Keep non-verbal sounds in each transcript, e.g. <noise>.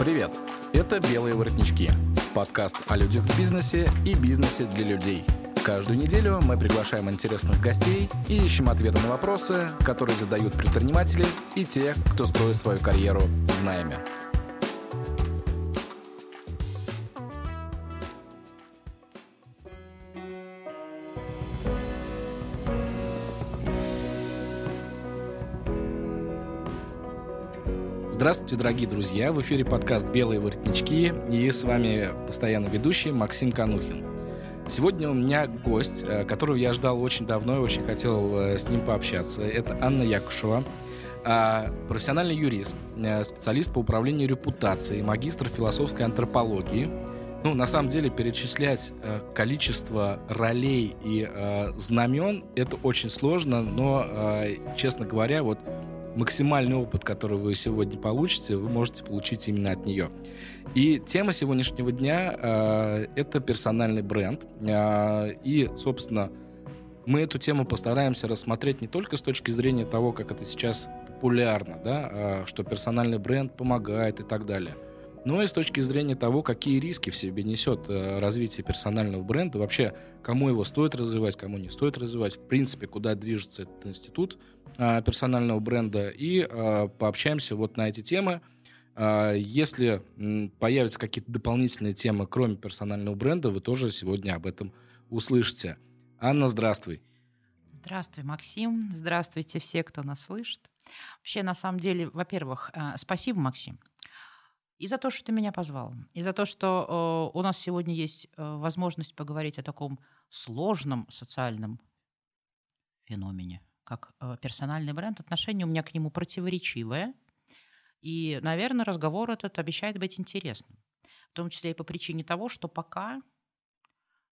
Привет! Это «Белые воротнички» – подкаст о людях в бизнесе и бизнесе для людей. Каждую неделю мы приглашаем интересных гостей и ищем ответы на вопросы, которые задают предприниматели и те, кто строит свою карьеру в найме. Здравствуйте, дорогие друзья! В эфире подкаст «Белые воротнички» и с вами постоянно ведущий Максим Канухин. Сегодня у меня гость, э, которого я ждал очень давно и очень хотел э, с ним пообщаться. Это Анна Якушева, а, профессиональный юрист, э, специалист по управлению репутацией, магистр философской антропологии. Ну, на самом деле, перечислять количество ролей и знамен это очень сложно, но, честно говоря, вот максимальный опыт, который вы сегодня получите, вы можете получить именно от нее. И тема сегодняшнего дня э, это персональный бренд. Э, и, собственно, мы эту тему постараемся рассмотреть не только с точки зрения того, как это сейчас популярно, да, э, что персональный бренд помогает и так далее – но и с точки зрения того, какие риски в себе несет э, развитие персонального бренда, вообще, кому его стоит развивать, кому не стоит развивать, в принципе, куда движется этот институт персонального бренда, и э, пообщаемся вот на эти темы. Если появятся какие-то дополнительные темы, кроме персонального бренда, вы тоже сегодня об этом услышите. Анна, здравствуй. Здравствуй, Максим. Здравствуйте все, кто нас слышит. Вообще, на самом деле, во-первых, спасибо, Максим, и за то, что ты меня позвал, и за то, что э, у нас сегодня есть э, возможность поговорить о таком сложном социальном феномене, как э, персональный бренд. Отношение у меня к нему противоречивое. И, наверное, разговор этот обещает быть интересным. В том числе и по причине того, что пока,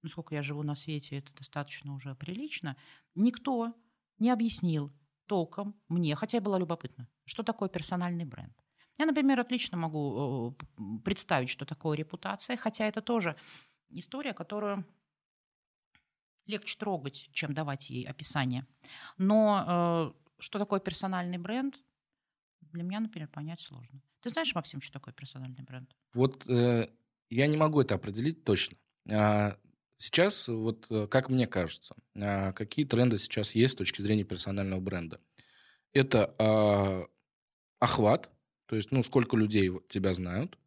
ну сколько я живу на свете, это достаточно уже прилично, никто не объяснил толком мне, хотя я была любопытна, что такое персональный бренд. Я, например, отлично могу э, представить, что такое репутация, хотя это тоже история, которую легче трогать, чем давать ей описание. Но э, что такое персональный бренд, для меня, например, понять сложно. Ты знаешь, Максим, что такое персональный бренд? Вот э, я не могу это определить точно. А, сейчас, вот э, как мне кажется, а, какие тренды сейчас есть с точки зрения персонального бренда? Это а, охват, то есть, ну, сколько людей тебя знают.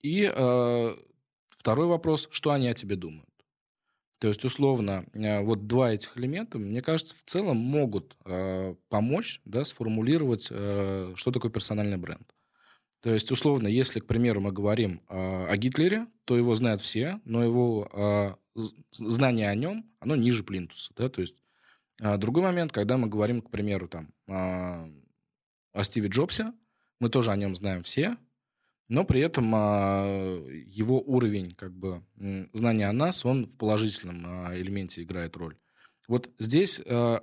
И э, второй вопрос, что они о тебе думают. То есть, условно, э, вот два этих элемента, мне кажется, в целом могут э, помочь да, сформулировать, э, что такое персональный бренд. То есть, условно, если, к примеру, мы говорим э, о Гитлере, то его знают все, но его э, знание о нем, оно ниже плинтуса. Да? То есть, э, другой момент, когда мы говорим, к примеру, там, о Стиве Джобсе, мы тоже о нем знаем все, но при этом а, его уровень как бы знания о нас, он в положительном а, элементе играет роль. Вот здесь а,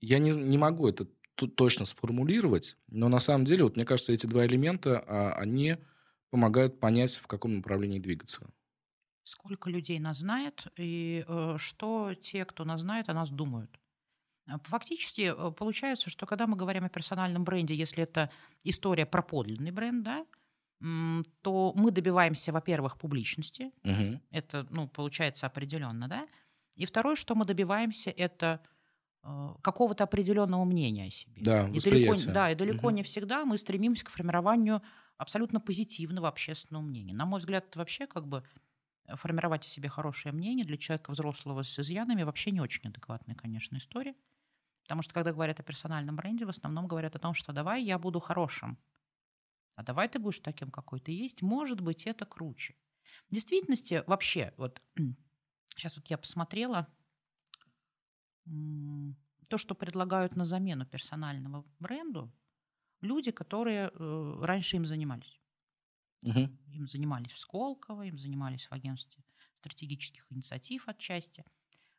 я не, не могу это точно сформулировать, но на самом деле, вот мне кажется, эти два элемента, они помогают понять, в каком направлении двигаться. Сколько людей нас знает и э, что те, кто нас знает, о нас думают. А, фактически э, получается, что когда мы говорим о персональном бренде, если это история про подлинный бренд, да, то мы добиваемся, во-первых, публичности. Угу. Это, ну, получается определенно, да. И второе, что мы добиваемся, это э, какого-то определенного мнения о себе. Да, и далеко, да, и далеко угу. не всегда мы стремимся к формированию абсолютно позитивного общественного мнения. На мой взгляд, вообще как бы э, формировать о себе хорошее мнение для человека взрослого с изъянами вообще не очень адекватная, конечно, история. Потому что когда говорят о персональном бренде, в основном говорят о том, что давай я буду хорошим, а давай ты будешь таким, какой ты есть. Может быть, это круче. В действительности, вообще, вот сейчас вот я посмотрела то, что предлагают на замену персонального бренду, люди, которые э, раньше им занимались. Угу. Им занимались в Сколково, им занимались в агентстве стратегических инициатив отчасти –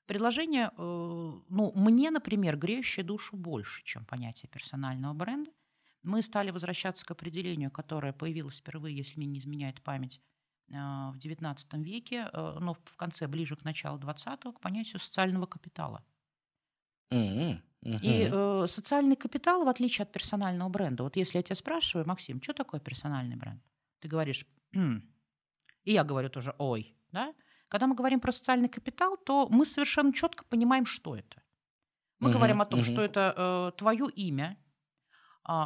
Предложение, э, ну, мне, например, греющее душу больше, чем понятие персонального бренда. Мы стали возвращаться к определению, которое появилось впервые, если мне не изменяет память, э, в XIX веке, э, но в конце, ближе к началу XX, к понятию социального капитала. Mm-hmm. Uh-huh. И э, социальный капитал, в отличие от персонального бренда, вот если я тебя спрашиваю, Максим, что такое персональный бренд? ты говоришь, и я говорю тоже ой, да? Когда мы говорим про социальный капитал, то мы совершенно четко понимаем, что это. Мы угу, говорим о том, что это э, твое имя,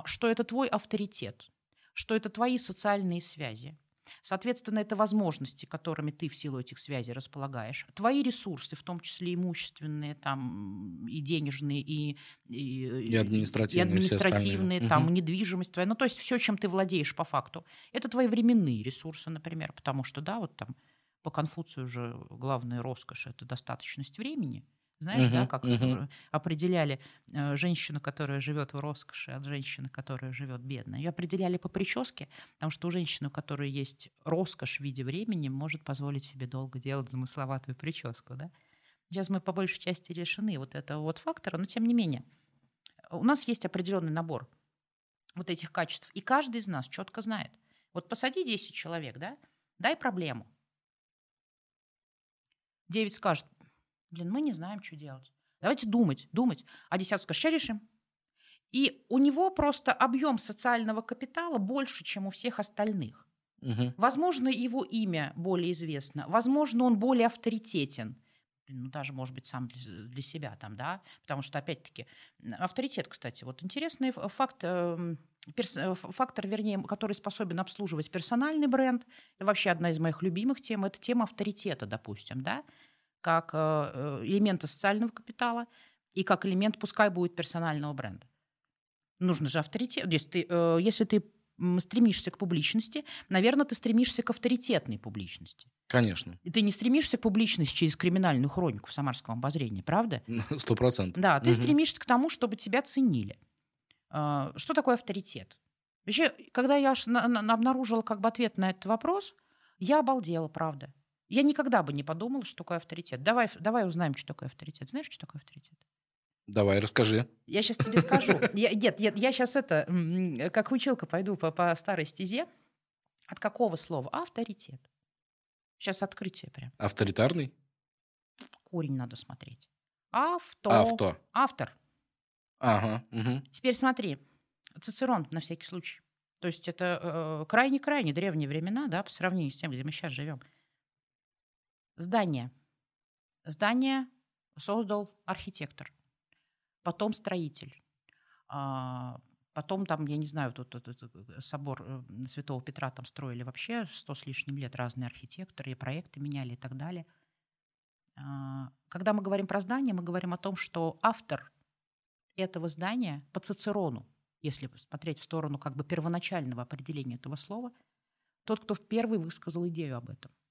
что это твой авторитет, что это твои социальные связи, Соответственно, это возможности, которыми ты в силу этих связей располагаешь. Твои ресурсы, в том числе имущественные, там, и денежные, и, и, и административные, и административные там, угу. недвижимость твоя. Ну, то есть все, чем ты владеешь по факту. Это твои временные ресурсы, например, потому что, да, вот там по Конфуцию же главная роскошь – это достаточность времени – знаешь, uh-huh, да, как uh-huh. определяли э, женщину, которая живет в роскоши, от женщины, которая живет бедно. Ее определяли по прическе, потому что у женщины, у которой есть роскошь в виде времени, может позволить себе долго делать замысловатую прическу. Да? Сейчас мы по большей части решены вот этого вот фактора, но тем не менее у нас есть определенный набор вот этих качеств, и каждый из нас четко знает. Вот посади 10 человек, да, дай проблему. 9 скажет, Блин, мы не знаем, что делать. Давайте думать, думать. А десятку что решим? И у него просто объем социального капитала больше, чем у всех остальных. Угу. Возможно, его имя более известно, возможно, он более авторитетен. Ну, даже, может быть, сам для, для себя там, да, потому что, опять-таки, авторитет, кстати, вот интересный факт, эм, перс, э, фактор, вернее, который способен обслуживать персональный бренд, вообще одна из моих любимых тем, это тема авторитета, допустим, да, как э, э, элемента социального капитала и как элемент, пускай будет персонального бренда. Нужно же авторитет. Если ты, э, если ты стремишься к публичности, наверное, ты стремишься к авторитетной публичности. Конечно. И ты не стремишься к публичности через криминальную хронику в Самарском обозрении, правда? <laughs> Сто процентов. Да, ты угу. стремишься к тому, чтобы тебя ценили. Что такое авторитет? Вообще, когда я обнаружила как бы ответ на этот вопрос, я обалдела, правда. Я никогда бы не подумала, что такое авторитет. Давай, давай узнаем, что такое авторитет. Знаешь, что такое авторитет? Давай, расскажи. Я сейчас тебе скажу. <laughs> Я, нет, я, я сейчас это, как училка пойду по, по старой стезе. От какого слова? Авторитет. Сейчас открытие прям. Авторитарный? Корень надо смотреть. Авто. Авто. Автор. Ага. Угу. Теперь смотри. Цицерон на всякий случай. То есть это э, крайне-крайне древние времена, да, по сравнению с тем, где мы сейчас живем. Здание. Здание создал архитектор, потом строитель, а, потом там, я не знаю, тут, тут, тут собор э, Святого Петра там строили вообще сто с лишним лет разные архитекторы, и проекты меняли и так далее. А, когда мы говорим про здание, мы говорим о том, что автор этого здания по Цицерону, если смотреть в сторону как бы первоначального определения этого слова, тот, кто первый высказал идею об этом –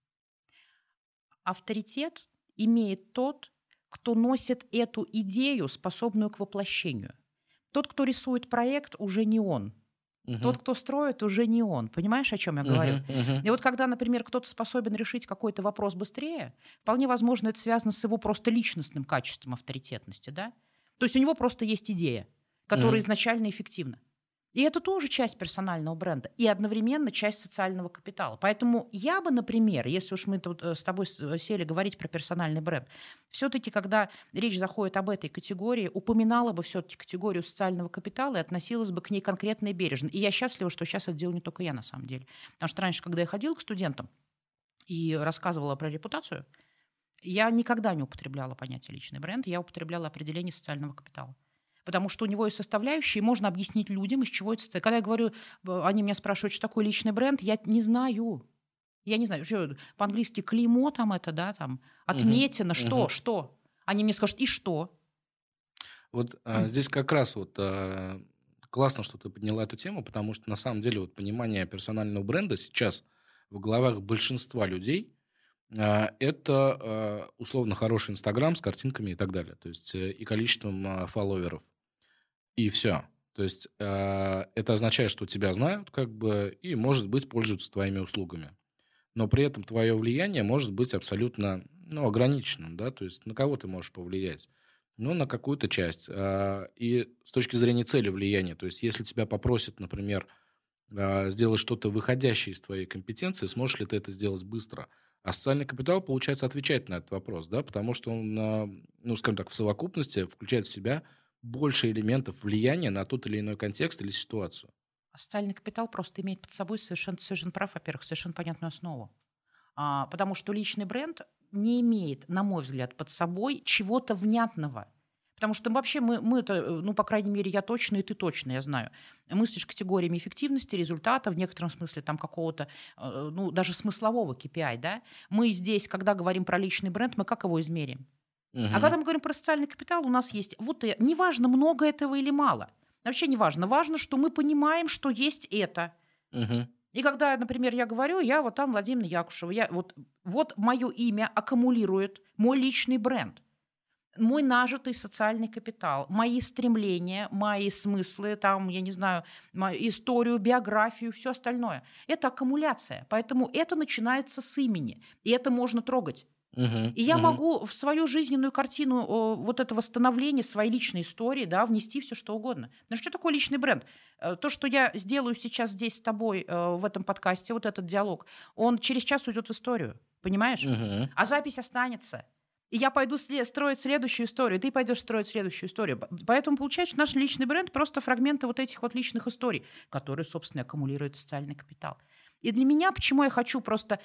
Авторитет имеет тот, кто носит эту идею, способную к воплощению. Тот, кто рисует проект, уже не он. Угу. Тот, кто строит, уже не он. Понимаешь, о чем я говорю? Uh-huh, uh-huh. И вот когда, например, кто-то способен решить какой-то вопрос быстрее, вполне возможно, это связано с его просто личностным качеством авторитетности, да? То есть у него просто есть идея, которая uh-huh. изначально эффективна. И это тоже часть персонального бренда и одновременно часть социального капитала. Поэтому я бы, например, если уж мы тут э, с тобой э, сели говорить про персональный бренд, все-таки, когда речь заходит об этой категории, упоминала бы все-таки категорию социального капитала и относилась бы к ней конкретно и бережно. И я счастлива, что сейчас это делаю не только я на самом деле. Потому что раньше, когда я ходила к студентам и рассказывала про репутацию, я никогда не употребляла понятие личный бренд, я употребляла определение социального капитала потому что у него есть составляющие, и можно объяснить людям, из чего это состоит. Когда я говорю, они меня спрашивают, что такое личный бренд, я не знаю. Я не знаю, что по-английски клеймо там это, да, там, отметено, угу. что, угу. что. Они мне скажут, и что? Вот а, здесь как раз вот а, классно, что ты подняла эту тему, потому что на самом деле вот понимание персонального бренда сейчас в головах большинства людей а, это а, условно хороший Инстаграм с картинками и так далее, то есть э, и количеством а, фолловеров и все. То есть э, это означает, что тебя знают, как бы, и, может быть, пользуются твоими услугами. Но при этом твое влияние может быть абсолютно ну, ограниченным, да, то есть на кого ты можешь повлиять? Ну, на какую-то часть. Э, и с точки зрения цели влияния, то есть если тебя попросят, например, э, сделать что-то выходящее из твоей компетенции, сможешь ли ты это сделать быстро? А социальный капитал, получается, отвечает на этот вопрос, да, потому что он, э, ну, скажем так, в совокупности включает в себя больше элементов влияния на тот или иной контекст или ситуацию. Социальный капитал просто имеет под собой совершенно, совершенно прав, во-первых, совершенно понятную основу. А, потому что личный бренд не имеет, на мой взгляд, под собой чего-то внятного. Потому что вообще мы, мы это, э, ну, по крайней мере, я точно, и ты точно, я знаю, мыслишь категориями эффективности, результата, в некотором смысле там какого-то, э, ну, даже смыслового KPI, да. Мы здесь, когда говорим про личный бренд, мы как его измерим? Угу. А когда мы говорим про социальный капитал, у нас есть вот неважно, много этого или мало. Вообще неважно. Важно, что мы понимаем, что есть это. Угу. И когда, например, я говорю, я вот там Владимир Якушева, я, вот, вот мое имя аккумулирует мой личный бренд мой нажитый социальный капитал, мои стремления, мои смыслы, там, я не знаю, мою историю, биографию, все остальное. Это аккумуляция. Поэтому это начинается с имени. И это можно трогать. Uh-huh, и я uh-huh. могу в свою жизненную картину о, вот этого становления своей личной истории да, внести все что угодно. Но что такое личный бренд? Э, то, что я сделаю сейчас здесь с тобой э, в этом подкасте, вот этот диалог, он через час уйдет в историю, понимаешь? Uh-huh. А запись останется. И я пойду строить следующую историю, ты пойдешь строить следующую историю. Поэтому получается, что наш личный бренд просто фрагменты вот этих вот личных историй, которые, собственно, аккумулируют социальный капитал. И для меня, почему я хочу просто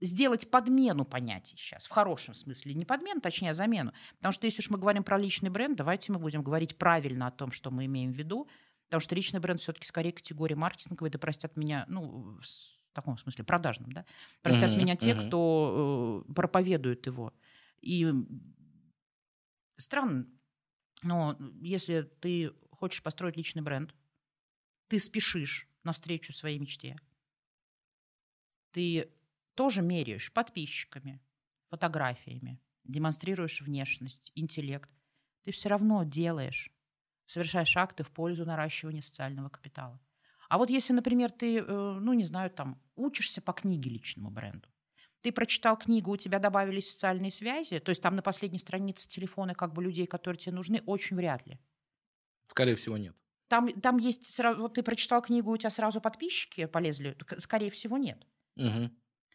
сделать подмену понятий сейчас, в хорошем смысле, не подмену, точнее, а замену. Потому что если уж мы говорим про личный бренд, давайте мы будем говорить правильно о том, что мы имеем в виду, потому что личный бренд все-таки скорее категория маркетинговая, да простят меня, ну, в таком смысле, продажном, да, простят uh-huh, меня те, uh-huh. кто э, проповедует его. И странно, но если ты хочешь построить личный бренд, ты спешишь навстречу своей мечте, ты тоже меряешь подписчиками, фотографиями, демонстрируешь внешность, интеллект, ты все равно делаешь, совершаешь акты в пользу наращивания социального капитала. А вот если, например, ты, э, ну, не знаю, там, учишься по книге личному бренду, ты прочитал книгу, у тебя добавились социальные связи, то есть там на последней странице телефоны как бы людей, которые тебе нужны, очень вряд ли. Скорее всего, нет. Там, там есть сразу, вот ты прочитал книгу, у тебя сразу подписчики полезли, скорее всего, нет. Угу.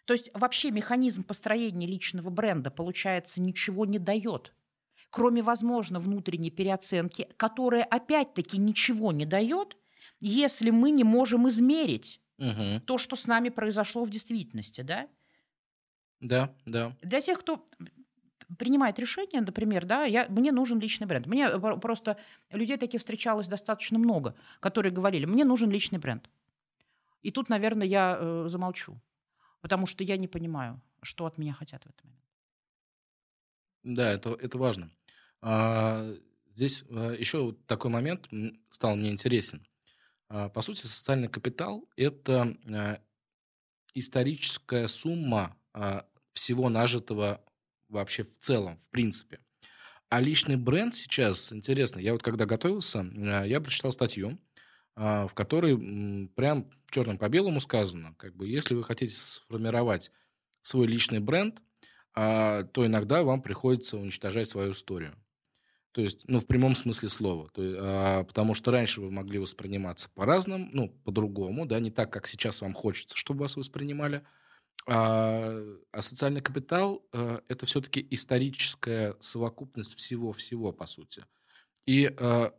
То есть вообще механизм построения личного бренда, получается, ничего не дает, кроме, возможно, внутренней переоценки, которая опять-таки ничего не дает, если мы не можем измерить угу. то, что с нами произошло в действительности, да? Да, да. Для тех, кто принимает решение, например, да, я, мне нужен личный бренд. Мне просто людей таких встречалось достаточно много, которые говорили, мне нужен личный бренд. И тут, наверное, я э, замолчу потому что я не понимаю, что от меня хотят в этот момент. Да, это, это важно. А, здесь а, еще такой момент стал мне интересен. А, по сути, социальный капитал – это а, историческая сумма а, всего нажитого вообще в целом, в принципе. А личный бренд сейчас, интересно, я вот когда готовился, я прочитал статью, в которой прям черным по белому сказано, как бы, если вы хотите сформировать свой личный бренд, а, то иногда вам приходится уничтожать свою историю. То есть, ну, в прямом смысле слова. То, а, потому что раньше вы могли восприниматься по-разному, ну, по-другому, да, не так, как сейчас вам хочется, чтобы вас воспринимали. А, а социальный капитал а, это все-таки историческая совокупность всего-всего, по сути. И а,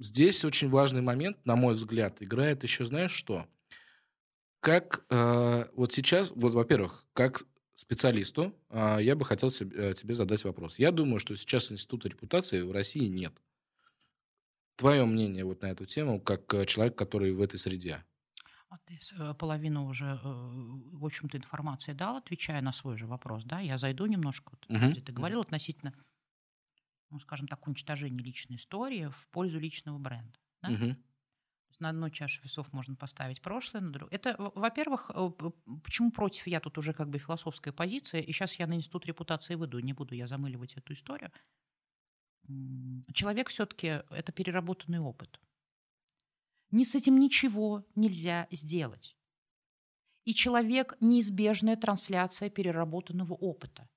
здесь очень важный момент, на мой взгляд, играет еще, знаешь что? Как э, вот сейчас, вот, во-первых, как специалисту, э, я бы хотел себе, э, тебе задать вопрос. Я думаю, что сейчас института репутации в России нет. Твое мнение вот на эту тему, как э, человек, который в этой среде? А ты э, половину уже, в общем-то, информации дал, отвечая на свой же вопрос, да? Я зайду немножко, угу. где ты говорил относительно ну, скажем так, уничтожение личной истории в пользу личного бренда. Да? Угу. На одну чашу весов можно поставить прошлое, на другую. Это, во-первых, э, почему против я тут уже как бы философская позиция, и сейчас я на институт репутации выйду, не буду я замыливать эту историю. Человек все-таки это переработанный опыт. Ни с этим ничего нельзя сделать. И человек – неизбежная трансляция переработанного опыта.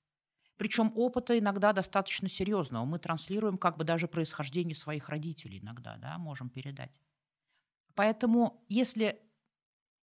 Причем опыта иногда достаточно серьезного. Мы транслируем как бы даже происхождение своих родителей иногда, да, можем передать. Поэтому если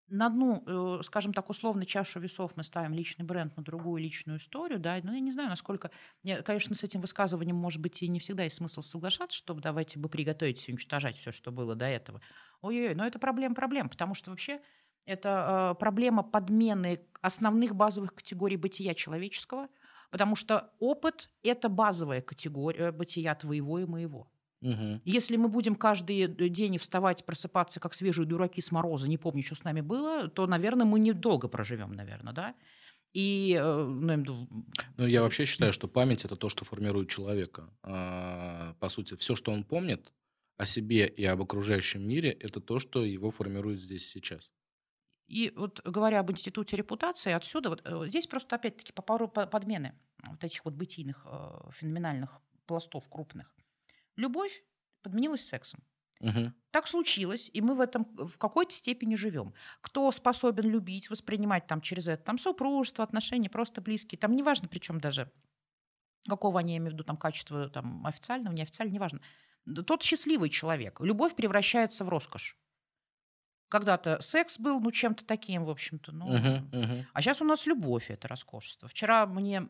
на одну, э, скажем так, условно чашу весов мы ставим личный бренд, на другую личную историю, да, но ну, я не знаю, насколько, я, конечно, с этим высказыванием, может быть, и не всегда есть смысл соглашаться, чтобы давайте бы приготовить уничтожать все, что было до этого. Ой-ой-ой, но это проблема проблем, потому что вообще это э, проблема подмены основных базовых категорий бытия человеческого, потому что опыт – это базовая категория бытия твоего и моего. Угу. Если мы будем каждый день вставать, просыпаться, как свежие дураки с мороза, не помню, что с нами было, то, наверное, мы недолго проживем, наверное, да? И, э, ну, ну, я вообще считаю, что память это то, что формирует человека. А, по сути, все, что он помнит о себе и об окружающем мире, это то, что его формирует здесь сейчас. И вот говоря об институте репутации, отсюда вот э, здесь просто опять-таки по пару подмены вот этих вот бытийных э, феноменальных пластов крупных. Любовь подменилась сексом. Угу. Так случилось, и мы в этом в какой-то степени живем. Кто способен любить, воспринимать там через это там супружество, отношения, просто близкие, там неважно, причем даже какого они, я имею в виду, там качество там, официального, неофициального, неважно. Тот счастливый человек. Любовь превращается в роскошь. Когда-то секс был, ну, чем-то таким, в общем-то. Ну, uh-huh, uh-huh. А сейчас у нас любовь, это роскошество. Вчера мне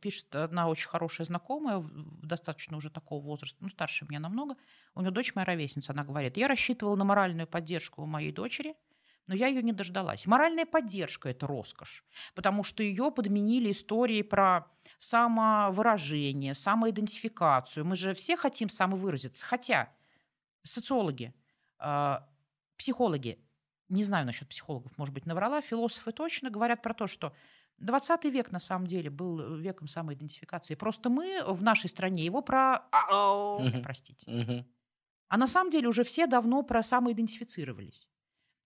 пишет одна очень хорошая знакомая, достаточно уже такого возраста, ну, старше меня намного. У нее дочь моя ровесница, она говорит, я рассчитывала на моральную поддержку у моей дочери, но я ее не дождалась. Моральная поддержка – это роскошь, потому что ее подменили истории про самовыражение, самоидентификацию. Мы же все хотим самовыразиться. Хотя социологи, а, психологи не знаю насчет психологов, может быть, наврала, философы точно говорят про то, что 20 век на самом деле был веком самоидентификации. Просто мы в нашей стране его про... Простите. А на самом деле уже все давно про самоидентифицировались.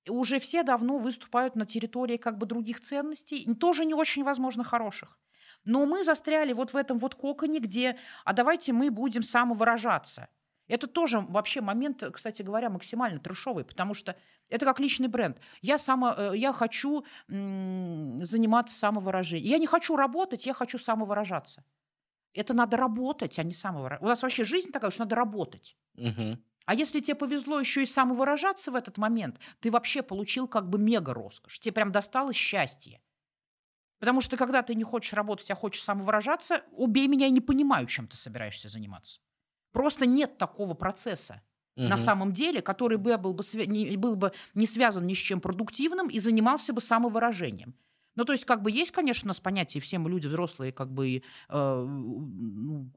Уже все давно выступают на территории как бы других ценностей, тоже не очень, возможно, хороших. Но мы застряли вот в этом вот коконе, где, а давайте мы будем самовыражаться – это тоже вообще момент, кстати говоря, максимально трешовый, потому что это как личный бренд. Я, само, э, я хочу заниматься самовыражением. Я не хочу работать, я хочу самовыражаться. Это надо работать, а не самовыражаться. У нас вообще жизнь такая, что надо работать. Угу. А если тебе повезло еще и самовыражаться в этот момент, ты вообще получил как бы мега роскошь. Тебе прям досталось счастье. Потому что когда ты не хочешь работать, а хочешь самовыражаться, убей меня, я не понимаю, чем ты собираешься заниматься. Просто нет такого процесса угу. на самом деле, который бы был, бы не, был бы не связан ни с чем продуктивным и занимался бы самовыражением. Ну, то есть, как бы есть, конечно, у нас понятие, все мы люди взрослые, как бы, э, ну,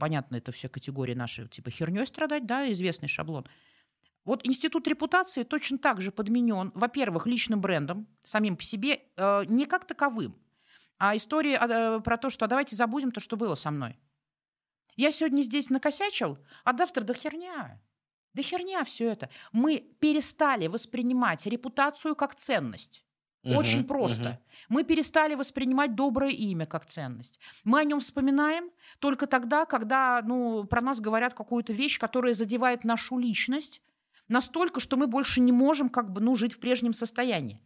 понятно, это все категории наши, типа херней страдать, да, известный шаблон. Вот институт репутации точно так же подменен, во-первых, личным брендом, самим по себе, э, не как таковым, а история э, про то, что а давайте забудем то, что было со мной. Я сегодня здесь накосячил, а завтра да херня. Да херня все это. Мы перестали воспринимать репутацию как ценность. Угу, Очень просто. Угу. Мы перестали воспринимать доброе имя как ценность. Мы о нем вспоминаем только тогда, когда ну, про нас говорят какую-то вещь, которая задевает нашу личность настолько, что мы больше не можем как бы, ну, жить в прежнем состоянии.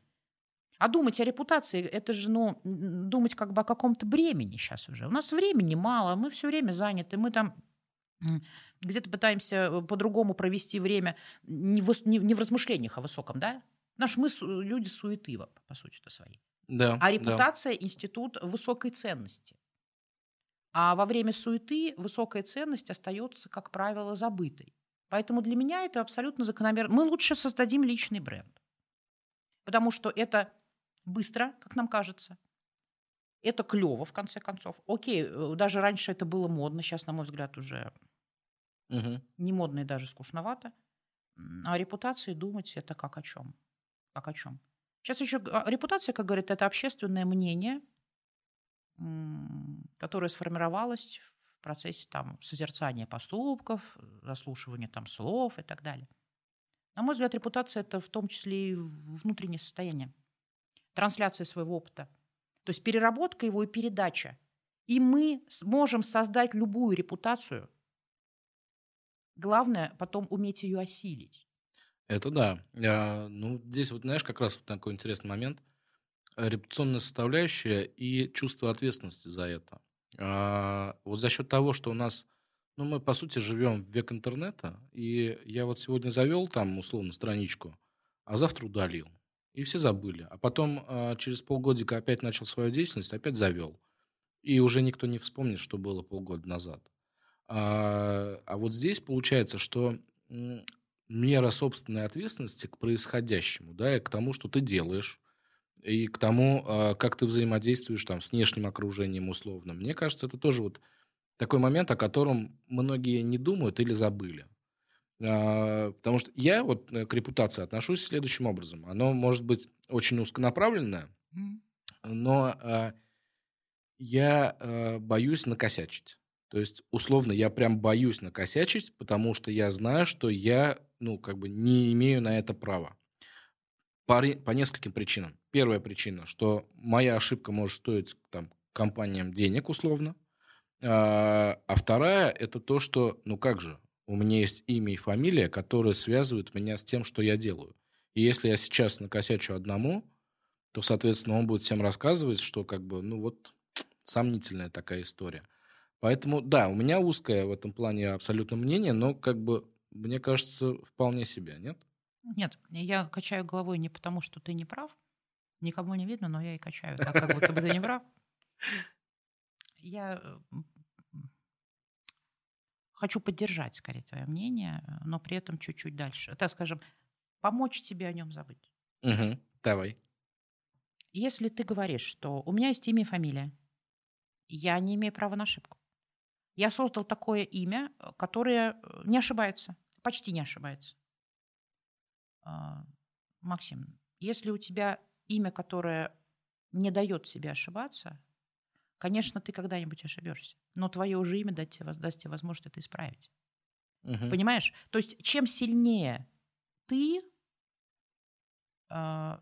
А думать о репутации, это же, ну, думать как бы о каком-то бремени сейчас уже. У нас времени мало, мы все время заняты, мы там где-то пытаемся э, по-другому провести время не в, не, не в размышлениях о высоком, да? Наш мы люди суеты, по сути-то своей. Да, а репутация да. – институт высокой ценности. А во время суеты высокая ценность остается, как правило, забытой. Поэтому для меня это абсолютно закономерно. Мы лучше создадим личный бренд. Потому что это быстро, как нам кажется. Это клево, в конце концов. Окей, э, даже раньше это было модно, сейчас, на мой взгляд, уже угу. не модно и даже скучновато. А репутации думать это как о чем? Как о чем? Сейчас еще а, репутация, как говорят, это общественное мнение, которое сформировалось в процессе там, созерцания поступков, заслушивания там, слов и так далее. На мой взгляд, репутация это в том числе и внутреннее состояние трансляция своего опыта. То есть переработка его и передача. И мы сможем создать любую репутацию. Главное потом уметь ее осилить. Это да. Я, ну, здесь вот, знаешь, как раз вот такой интересный момент. Репутационная составляющая и чувство ответственности за это. А, вот за счет того, что у нас, ну, мы, по сути, живем в век интернета, и я вот сегодня завел там, условно, страничку, а завтра удалил. И все забыли. А потом э, через полгодика опять начал свою деятельность, опять завел. И уже никто не вспомнит, что было полгода назад. А, а вот здесь получается, что мера собственной ответственности к происходящему, да, и к тому, что ты делаешь, и к тому, а, как ты взаимодействуешь там с внешним окружением условно. Мне кажется, это тоже вот такой момент, о котором многие не думают или забыли. А, потому что я вот э, к репутации отношусь следующим образом. Оно может быть очень узконаправленное, но а, я боюсь накосячить. То есть, условно, я прям боюсь накосячить, потому что я знаю, что я, ну, как бы не имею на это права. По, по нескольким причинам. Первая причина, что моя ошибка может стоить там, компаниям денег, условно. А, а вторая – это то, что, ну как же, у меня есть имя и фамилия, которые связывают меня с тем, что я делаю. И если я сейчас накосячу одному, то, соответственно, он будет всем рассказывать, что как бы, ну вот, сомнительная такая история. Поэтому, да, у меня узкое в этом плане абсолютно мнение, но, как бы, мне кажется, вполне себе, нет? Нет, я качаю головой не потому, что ты не прав. Никому не видно, но я и качаю так, как будто бы ты не прав. Я хочу поддержать, скорее, твое мнение, но при этом чуть-чуть дальше. Так скажем, помочь тебе о нем забыть. Угу, давай. Если ты говоришь, что у меня есть имя и фамилия, я не имею права на ошибку. Я создал такое имя, э, которое э, не ошибается, почти не ошибается. А, Максим, если у тебя имя, которое не дает себе ошибаться, конечно, ты когда-нибудь ошибешься. Но твое уже имя даст тебе, даст тебе возможность это исправить. Угу. Понимаешь? То есть чем сильнее ты э, в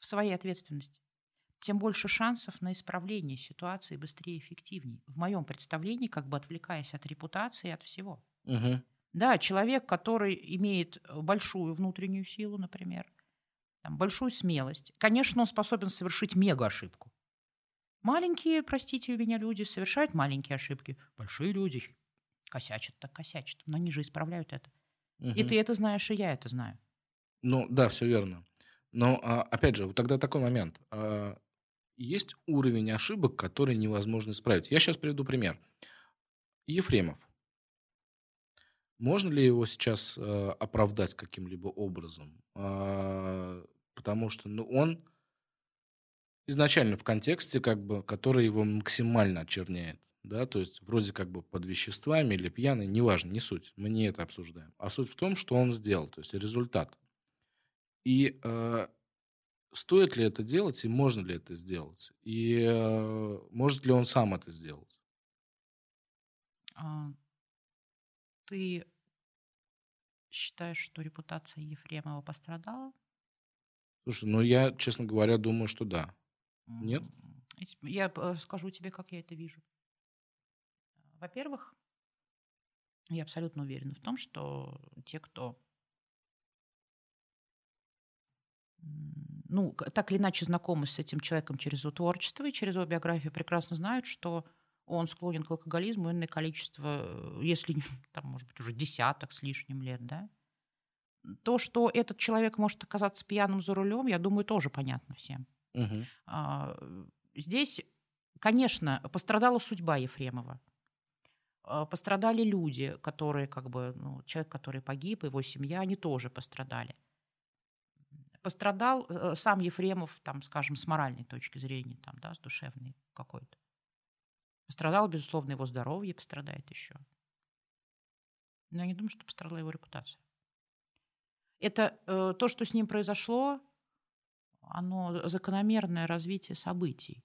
своей ответственности, тем больше шансов на исправление ситуации быстрее и эффективнее. В моем представлении, как бы отвлекаясь от репутации и от всего. Угу. Да, человек, который имеет большую внутреннюю силу, например, там, большую смелость, конечно, он способен совершить мега-ошибку. Маленькие, простите меня, люди совершают маленькие ошибки. Большие люди косячат, так косячат. Но они же исправляют это. Угу. И ты это знаешь, и я это знаю. Ну, да, все верно. Но, а, опять же, вот тогда такой момент. А, есть уровень ошибок, который невозможно исправить. Я сейчас приведу пример. Ефремов. Можно ли его сейчас э, оправдать каким-либо образом? Э, потому что ну, он изначально в контексте, как бы, который его максимально очерняет. Да, то есть вроде как бы под веществами или пьяный, неважно, не суть, мы не это обсуждаем. А суть в том, что он сделал, то есть результат. И э, стоит ли это делать и можно ли это сделать? И э, может ли он сам это сделать? А, ты считаешь, что репутация Ефремова пострадала? Слушай, ну я, честно говоря, думаю, что да. Нет? Я э, скажу тебе, как я это вижу. Во-первых, я абсолютно уверена в том, что те, кто ну, так или иначе знакомы с этим человеком через его творчество и через его биографию, прекрасно знают, что он склонен к алкоголизму иное количество, э, если, <laughs> там, может быть, уже десяток с лишним лет, да. То, что этот человек может оказаться пьяным за рулем, я думаю, тоже понятно всем. Угу. Здесь, конечно, пострадала судьба Ефремова. А, пострадали люди, которые, как бы, ну, человек, который погиб, его семья, они тоже пострадали. Пострадал э, сам Ефремов, там, скажем, с моральной точки зрения, там, да, с душевной какой-то. Пострадало, безусловно, его здоровье, пострадает еще. Но я не думаю, что пострадала его репутация. Это э, то, что с ним произошло, оно закономерное развитие событий.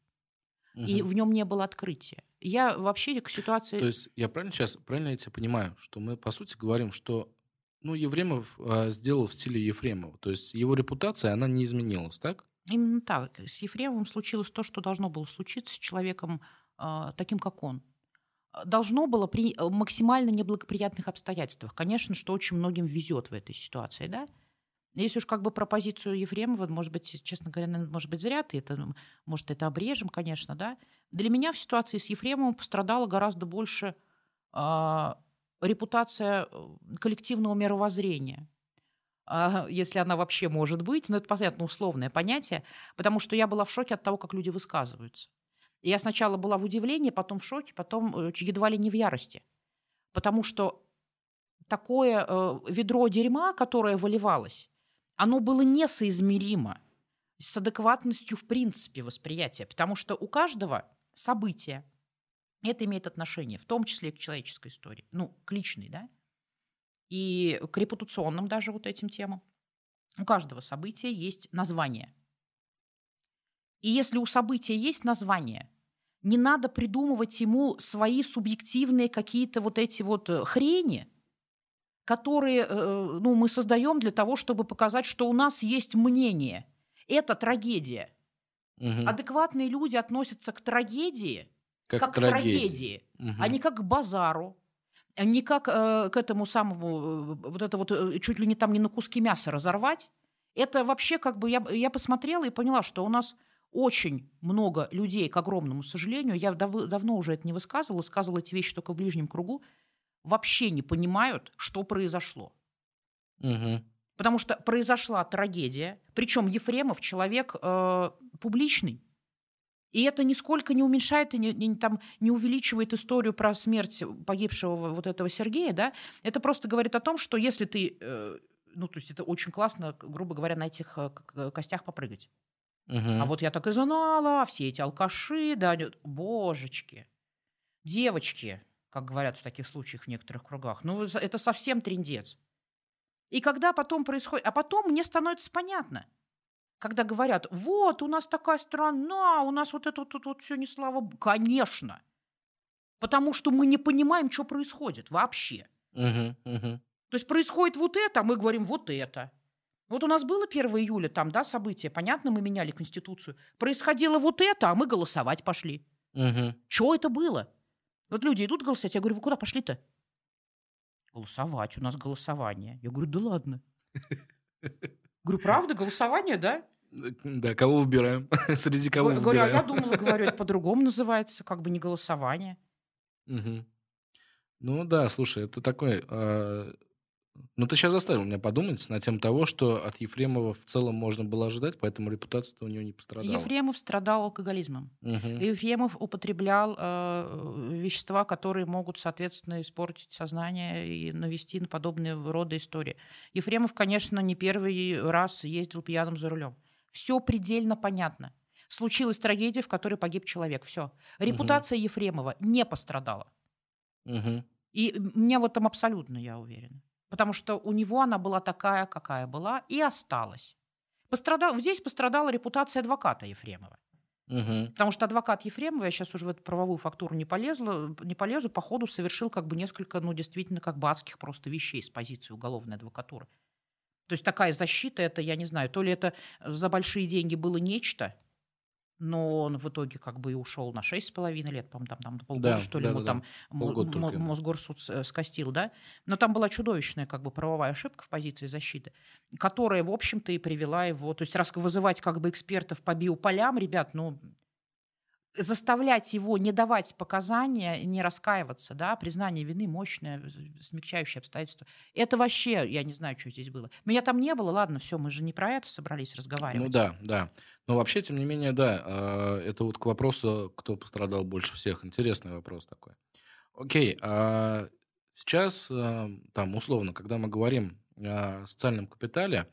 Угу. И в нем не было открытия. Я вообще к ситуации... То есть я правильно сейчас, правильно я тебя понимаю, что мы, по сути, говорим, что ну, Ефремов э, сделал в стиле Ефремова. То есть его репутация, она не изменилась, так? Именно так. С Ефремовым случилось то, что должно было случиться с человеком э, таким, как он. Должно было при максимально неблагоприятных обстоятельствах. Конечно, что очень многим везет в этой ситуации, да? Если уж как бы про позицию Ефремова, может быть, честно говоря, может быть, зря ты это, ну, может, это обрежем, конечно, да. Для меня в ситуации с Ефремовым пострадала гораздо больше э, репутация э, коллективного мировоззрения, а, если она вообще может быть, но это, понятно, условное понятие, потому что я была в шоке от того, как люди высказываются. Я сначала была в удивлении, потом в шоке, потом э, едва ли не в ярости. Потому что такое э, ведро дерьма, которое выливалось, оно было несоизмеримо с адекватностью в принципе восприятия, потому что у каждого события это имеет отношение, в том числе к человеческой истории, ну, к личной, да, и к репутационным даже вот этим темам. У каждого события есть название. И если у события есть название, не надо придумывать ему свои субъективные какие-то вот эти вот э, хрени, которые э, ну, мы создаем для того, чтобы показать, что у нас есть мнение. Это трагедия. Угу. Адекватные люди относятся к трагедии как, как к трагедии, угу. а не как к базару, а не как э, к этому самому, э, вот это вот э, чуть ли не там не на куски мяса разорвать. Это вообще как бы, я, я посмотрела и поняла, что у нас очень много людей, к огромному сожалению, я дав, давно уже это не высказывала, сказывала эти вещи только в ближнем кругу, вообще не понимают, что произошло. Угу. Потому что произошла трагедия, причем Ефремов человек э, публичный. И это нисколько не уменьшает и не, не, там, не увеличивает историю про смерть погибшего вот этого Сергея, да, это просто говорит о том, что если ты, э, ну, то есть это очень классно, грубо говоря, на этих э, костях попрыгать. Угу. А вот я так и знала, все эти алкаши, да, божечки, девочки, как говорят в таких случаях в некоторых кругах, ну, это совсем трендец. И когда потом происходит, а потом мне становится понятно – когда говорят, вот, у нас такая страна, у нас вот это вот, вот, вот все не слава Богу. Конечно. Потому что мы не понимаем, что происходит вообще. Угу, угу. То есть происходит вот это, а мы говорим вот это. Вот у нас было 1 июля, там, да, событие, понятно, мы меняли Конституцию. Происходило вот это, а мы голосовать пошли. Угу. Что это было? Вот люди идут голосовать, я говорю, вы куда пошли-то? Голосовать, у нас голосование. Я говорю, да ладно. <laughs> Говорю, правда, голосование, да? Да, кого выбираем? <laughs> Среди кого говорю, выбираем? Говорю, а я думала, говорю, это <laughs> по-другому называется, как бы не голосование. Угу. Ну да, слушай, это такой а, ну, ты сейчас заставил меня подумать на тему того, что от Ефремова в целом можно было ожидать, поэтому репутация у него не пострадала. Ефремов страдал алкоголизмом. Угу. Ефремов употреблял э, вещества, которые могут, соответственно, испортить сознание и навести на подобные рода истории. Ефремов, конечно, не первый раз ездил пьяным за рулем. Все предельно понятно. Случилась трагедия, в которой погиб человек. Все. Репутация угу. Ефремова не пострадала. Угу. И меня в этом абсолютно, я уверена потому что у него она была такая, какая была, и осталась. Пострадал, здесь пострадала репутация адвоката Ефремова. Угу. Потому что адвокат Ефремова, я сейчас уже в эту правовую фактуру не полезу, не полезу, по ходу совершил как бы несколько, ну, действительно, как бы адских просто вещей с позиции уголовной адвокатуры. То есть такая защита, это, я не знаю, то ли это за большие деньги было нечто, но он в итоге как бы и ушел на 6,5 лет, по-моему, там, там полгода, да, что ли, да, ему да, там да. Мосгорсуд скостил, да? Но там была чудовищная как бы правовая ошибка в позиции защиты, которая, в общем-то, и привела его... То есть раз вызывать как бы экспертов по биополям, ребят, ну, заставлять его не давать показания, не раскаиваться, да, признание вины мощное, смягчающее обстоятельство. Это вообще, я не знаю, что здесь было. Меня там не было, ладно, все, мы же не про это собрались разговаривать. Ну да, да. Но вообще, тем не менее, да, а, это вот к вопросу, кто пострадал больше всех. Интересный вопрос такой. Окей, а сейчас, а, там, условно, когда мы говорим о социальном капитале,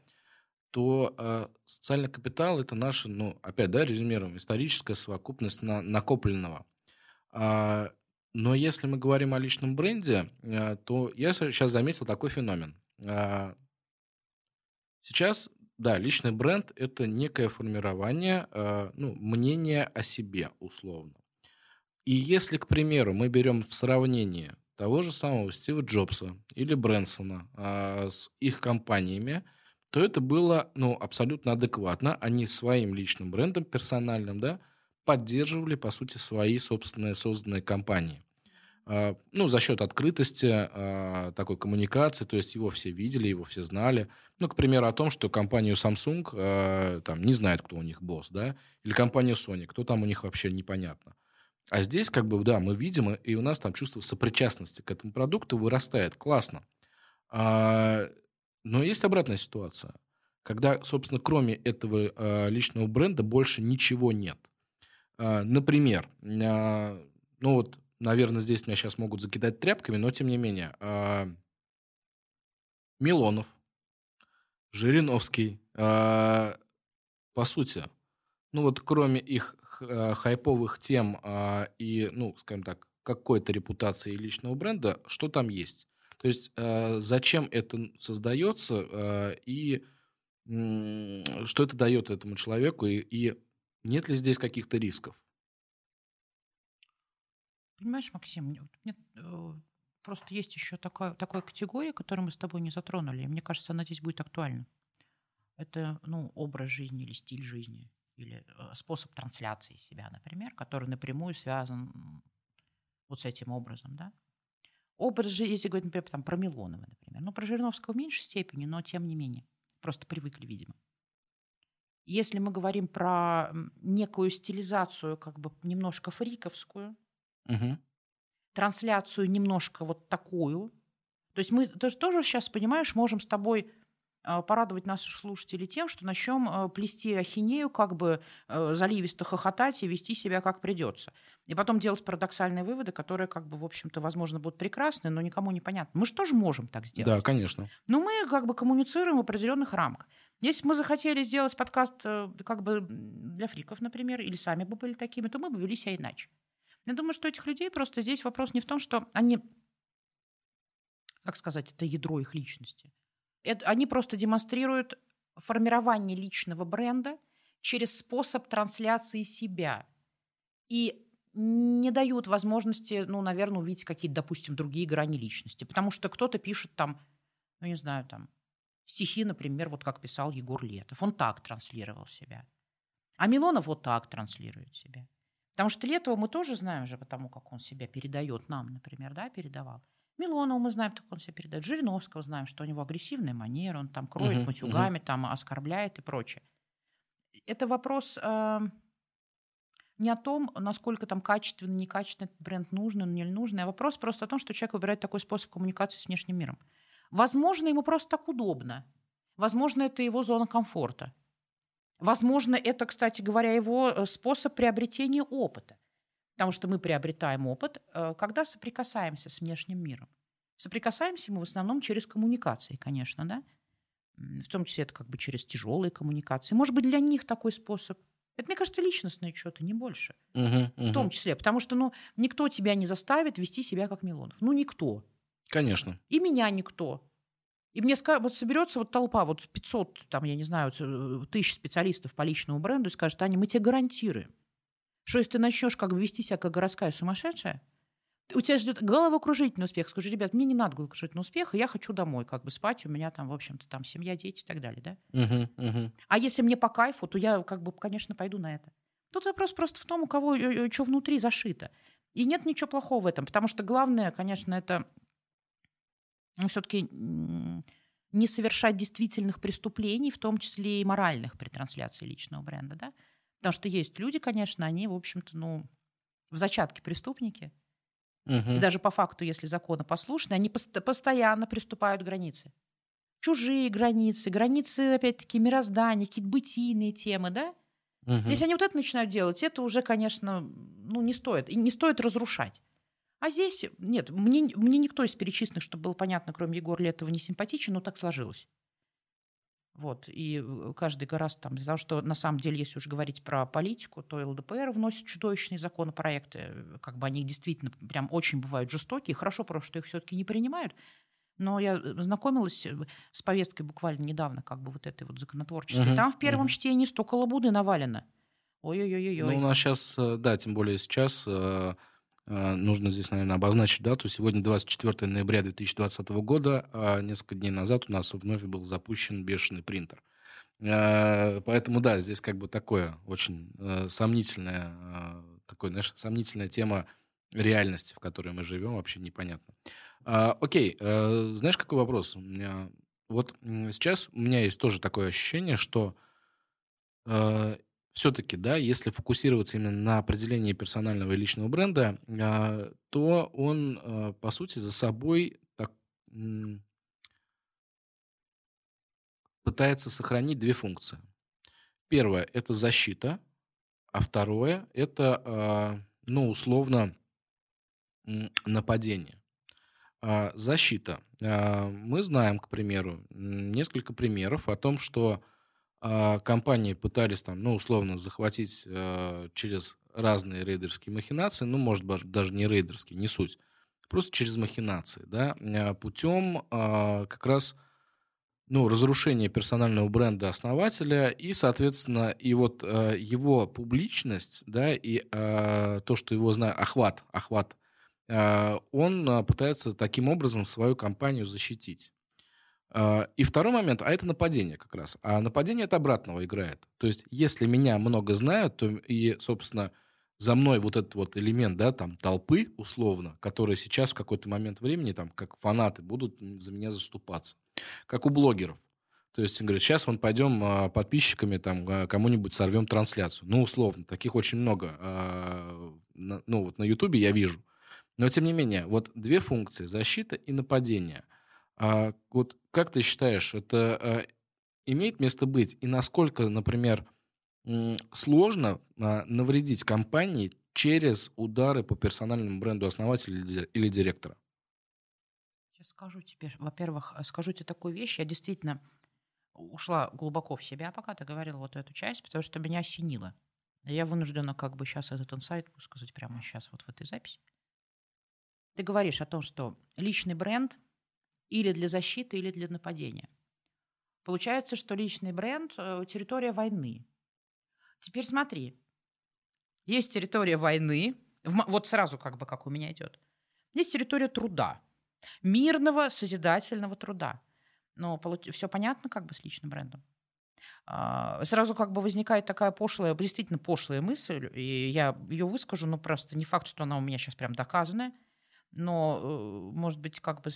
то э, социальный капитал это наша, ну, опять, да, резюмируем, историческая совокупность на, накопленного. А, но если мы говорим о личном бренде, э, то я сейчас заметил такой феномен. А, сейчас, да, личный бренд – это некое формирование э, ну, мнения о себе, условно. И если, к примеру, мы берем в сравнении того же самого Стива Джобса или Брэнсона э, с их компаниями – то это было ну, абсолютно адекватно. Они своим личным брендом, персональным, да, поддерживали, по сути, свои собственные созданные компании. А, ну, за счет открытости а, такой коммуникации, то есть его все видели, его все знали. Ну, к примеру, о том, что компанию Samsung а, там не знает, кто у них босс, да, или компанию Sony, кто там у них вообще непонятно. А здесь, как бы, да, мы видим, и у нас там чувство сопричастности к этому продукту вырастает. Классно. Но есть обратная ситуация, когда, собственно, кроме этого э, личного бренда больше ничего нет. Э, например, э, ну вот, наверное, здесь меня сейчас могут закидать тряпками, но тем не менее, Милонов, Жириновский, по сути, ну вот кроме их хайповых тем и, ну, скажем так, какой-то репутации и личного бренда, что там есть? То есть э, зачем это создается э, и что это дает этому человеку и, и нет ли здесь каких-то рисков? Понимаешь, Максим, нет, э, просто есть еще такая, такая категория, которую мы с тобой не затронули. Мне кажется, она здесь будет актуальна. Это ну, образ жизни или стиль жизни, или способ трансляции себя, например, который напрямую связан вот с этим образом. Да? Образ жизни, если говорить, например, там, про Милонова, например. Ну, про Жириновского в меньшей степени, но тем не менее. Просто привыкли, видимо. Если мы говорим про некую стилизацию, как бы немножко фриковскую, Угу. трансляцию немножко вот такую, то есть мы тоже, тоже сейчас, понимаешь, можем с тобой э, порадовать наших слушателей тем, что начнем э, плести ахинею, как бы э, заливисто хохотать и вести себя как придется. И потом делать парадоксальные выводы, которые, как бы, в общем-то, возможно, будут прекрасны, но никому не понятны. Мы же тоже можем так сделать. Да, конечно. Но мы как бы коммуницируем в определенных рамках. Если бы мы захотели сделать подкаст э, как бы для фриков, например, или сами бы были такими, то мы бы вели себя иначе. Я думаю, что этих людей просто здесь вопрос не в том, что они, как сказать, это ядро их личности. Это, они просто демонстрируют формирование личного бренда через способ трансляции себя. И не дают возможности, ну, наверное, увидеть какие-то, допустим, другие грани личности. Потому что кто-то пишет там, ну, не знаю, там, стихи, например, вот как писал Егор Летов. Он так транслировал себя. А Милонов вот так транслирует себя. Потому что Летова мы тоже знаем же, потому как он себя передает нам, например, да, передавал. Милонова мы знаем, как он себя передает. Жириновского знаем, что у него агрессивная манера, он там кроет Мгм, матюгами, там оскорбляет и прочее. Это вопрос э, не о том, насколько там качественно, некачественно этот бренд нужен или не нужен, а вопрос просто о том, что человек выбирает такой способ коммуникации с внешним миром. Возможно, ему просто так удобно. Возможно, это его зона комфорта. Возможно, это, кстати говоря, его э, способ приобретения опыта. Потому что мы приобретаем опыт, э, когда соприкасаемся с внешним миром. Соприкасаемся мы в основном через коммуникации, конечно, да? В том числе это как бы через тяжелые коммуникации. Может быть, для них такой способ. Это, мне кажется, личностное что-то, не больше. Мгм, В том числе. Потому что, ну, никто тебя не заставит вести себя как Милонов. Ну, никто. Конечно. И меня никто. И мне скажут, вот соберется вот толпа, вот 500, там, я не знаю, ц- тысяч специалистов по личному бренду и скажет, Аня, мы тебе гарантируем, что если ты начнешь как бы вести себя как городская сумасшедшая, у тебя ждет головокружительный успех. Скажи, ребят, мне не надо головокружительного успеха, я хочу домой, как бы спать, у меня там, в общем-то, там семья, дети и так далее, да? Мгм. А если мне по кайфу, то я, как бы, конечно, пойду на это. Тут вопрос просто в том, у кого что внутри зашито. И нет ничего плохого в этом, потому что главное, конечно, это все-таки не совершать действительных преступлений, в том числе и моральных при трансляции личного бренда, да? Потому что есть люди, конечно, они, в общем-то, ну, в зачатке преступники. И Мгм. даже по факту, если законопослушны, они пост- постоянно приступают к границе. Чужие границы, границы, опять-таки, мироздания, какие-то бытийные темы, да? Мгм. Если они вот это начинают делать, это уже, конечно, ну, не стоит. И не стоит разрушать. А здесь, нет, мне, мне никто из перечисленных, чтобы было понятно, кроме Егора Летова, не симпатичен, но так сложилось. Вот, и э, каждый гораздо там, того, что на самом деле, если уж говорить про политику, то ЛДПР вносит чудовищные законопроекты, э, как бы они действительно прям очень бывают жестокие, хорошо просто, что их все-таки не принимают, но я э, знакомилась с повесткой буквально недавно, как бы вот этой вот законотворческой. Мгм, Там в первом мгм. чтении столько лабуды навалено. Ой-ой-ой-ой. Ну, у нас сейчас, да, тем более сейчас нужно здесь, наверное, обозначить дату. Сегодня 24 ноября 2020 года, а несколько дней назад у нас вновь был запущен бешеный принтер. Э, Поэтому, да, здесь как бы такое очень э, сомнительное, э, такое, знаешь, сомнительная тема реальности, в которой мы живем, вообще непонятно. А, Окей, э, знаешь, какой вопрос? У меня- Вот сейчас у меня есть тоже такое ощущение, что все-таки, да, если фокусироваться именно на определении персонального и личного бренда, а, то он, а, по сути, за собой так, пытается сохранить две функции. Первое– это защита, а второе– это, а, ну, условно, нападение. Защита. Мы знаем, к примеру, несколько примеров о том, что а, компании пытались там, ну, условно, захватить а, через разные рейдерские махинации, ну, может быть, даже не рейдерские, не суть, просто через махинации, да, а, путем а, как раз ну, разрушения персонального бренда основателя и, соответственно, и вот э, его публичность, да, и э, то, что его знает, охват, охват, э, он э, пытается таким образом свою компанию защитить. Э, и второй момент, а это нападение как раз. А нападение это обратного играет. То есть, если меня много знают, то и, собственно, за мной вот этот вот элемент, да, там, толпы, условно, которые сейчас в какой-то момент времени, там, как фанаты, будут за меня заступаться. Как у блогеров. То есть, говорят, сейчас вон пойдем а, подписчиками там а, кому-нибудь сорвем трансляцию. Ну, условно, таких очень много. А, ну, вот на Ютубе я вижу. Но, тем не менее, вот две функции, защита и нападение. Вот как ты считаешь, это имеет место быть? И насколько, например, сложно а, навредить компании через удары по персональному бренду основателя или директора? Сейчас скажу тебе, во-первых, э, скажу тебе такую вещь. Я действительно ушла глубоко в себя, пока ты говорила вот эту часть, потому что меня осенило. Я вынуждена как бы сейчас этот инсайт высказать прямо сейчас вот в этой записи. Ты говоришь о том, что личный бренд или для защиты, или для нападения. Получается, что личный бренд э, – территория войны. Теперь смотри. Есть территория войны, вот сразу как бы как у меня идет. Есть территория труда, мирного, созидательного труда. Но все понятно как бы с личным брендом. А, сразу как бы возникает такая пошлая, действительно пошлая мысль, и я ее выскажу, но просто не факт, что она у меня сейчас прям доказанная, но, э, может быть, как бы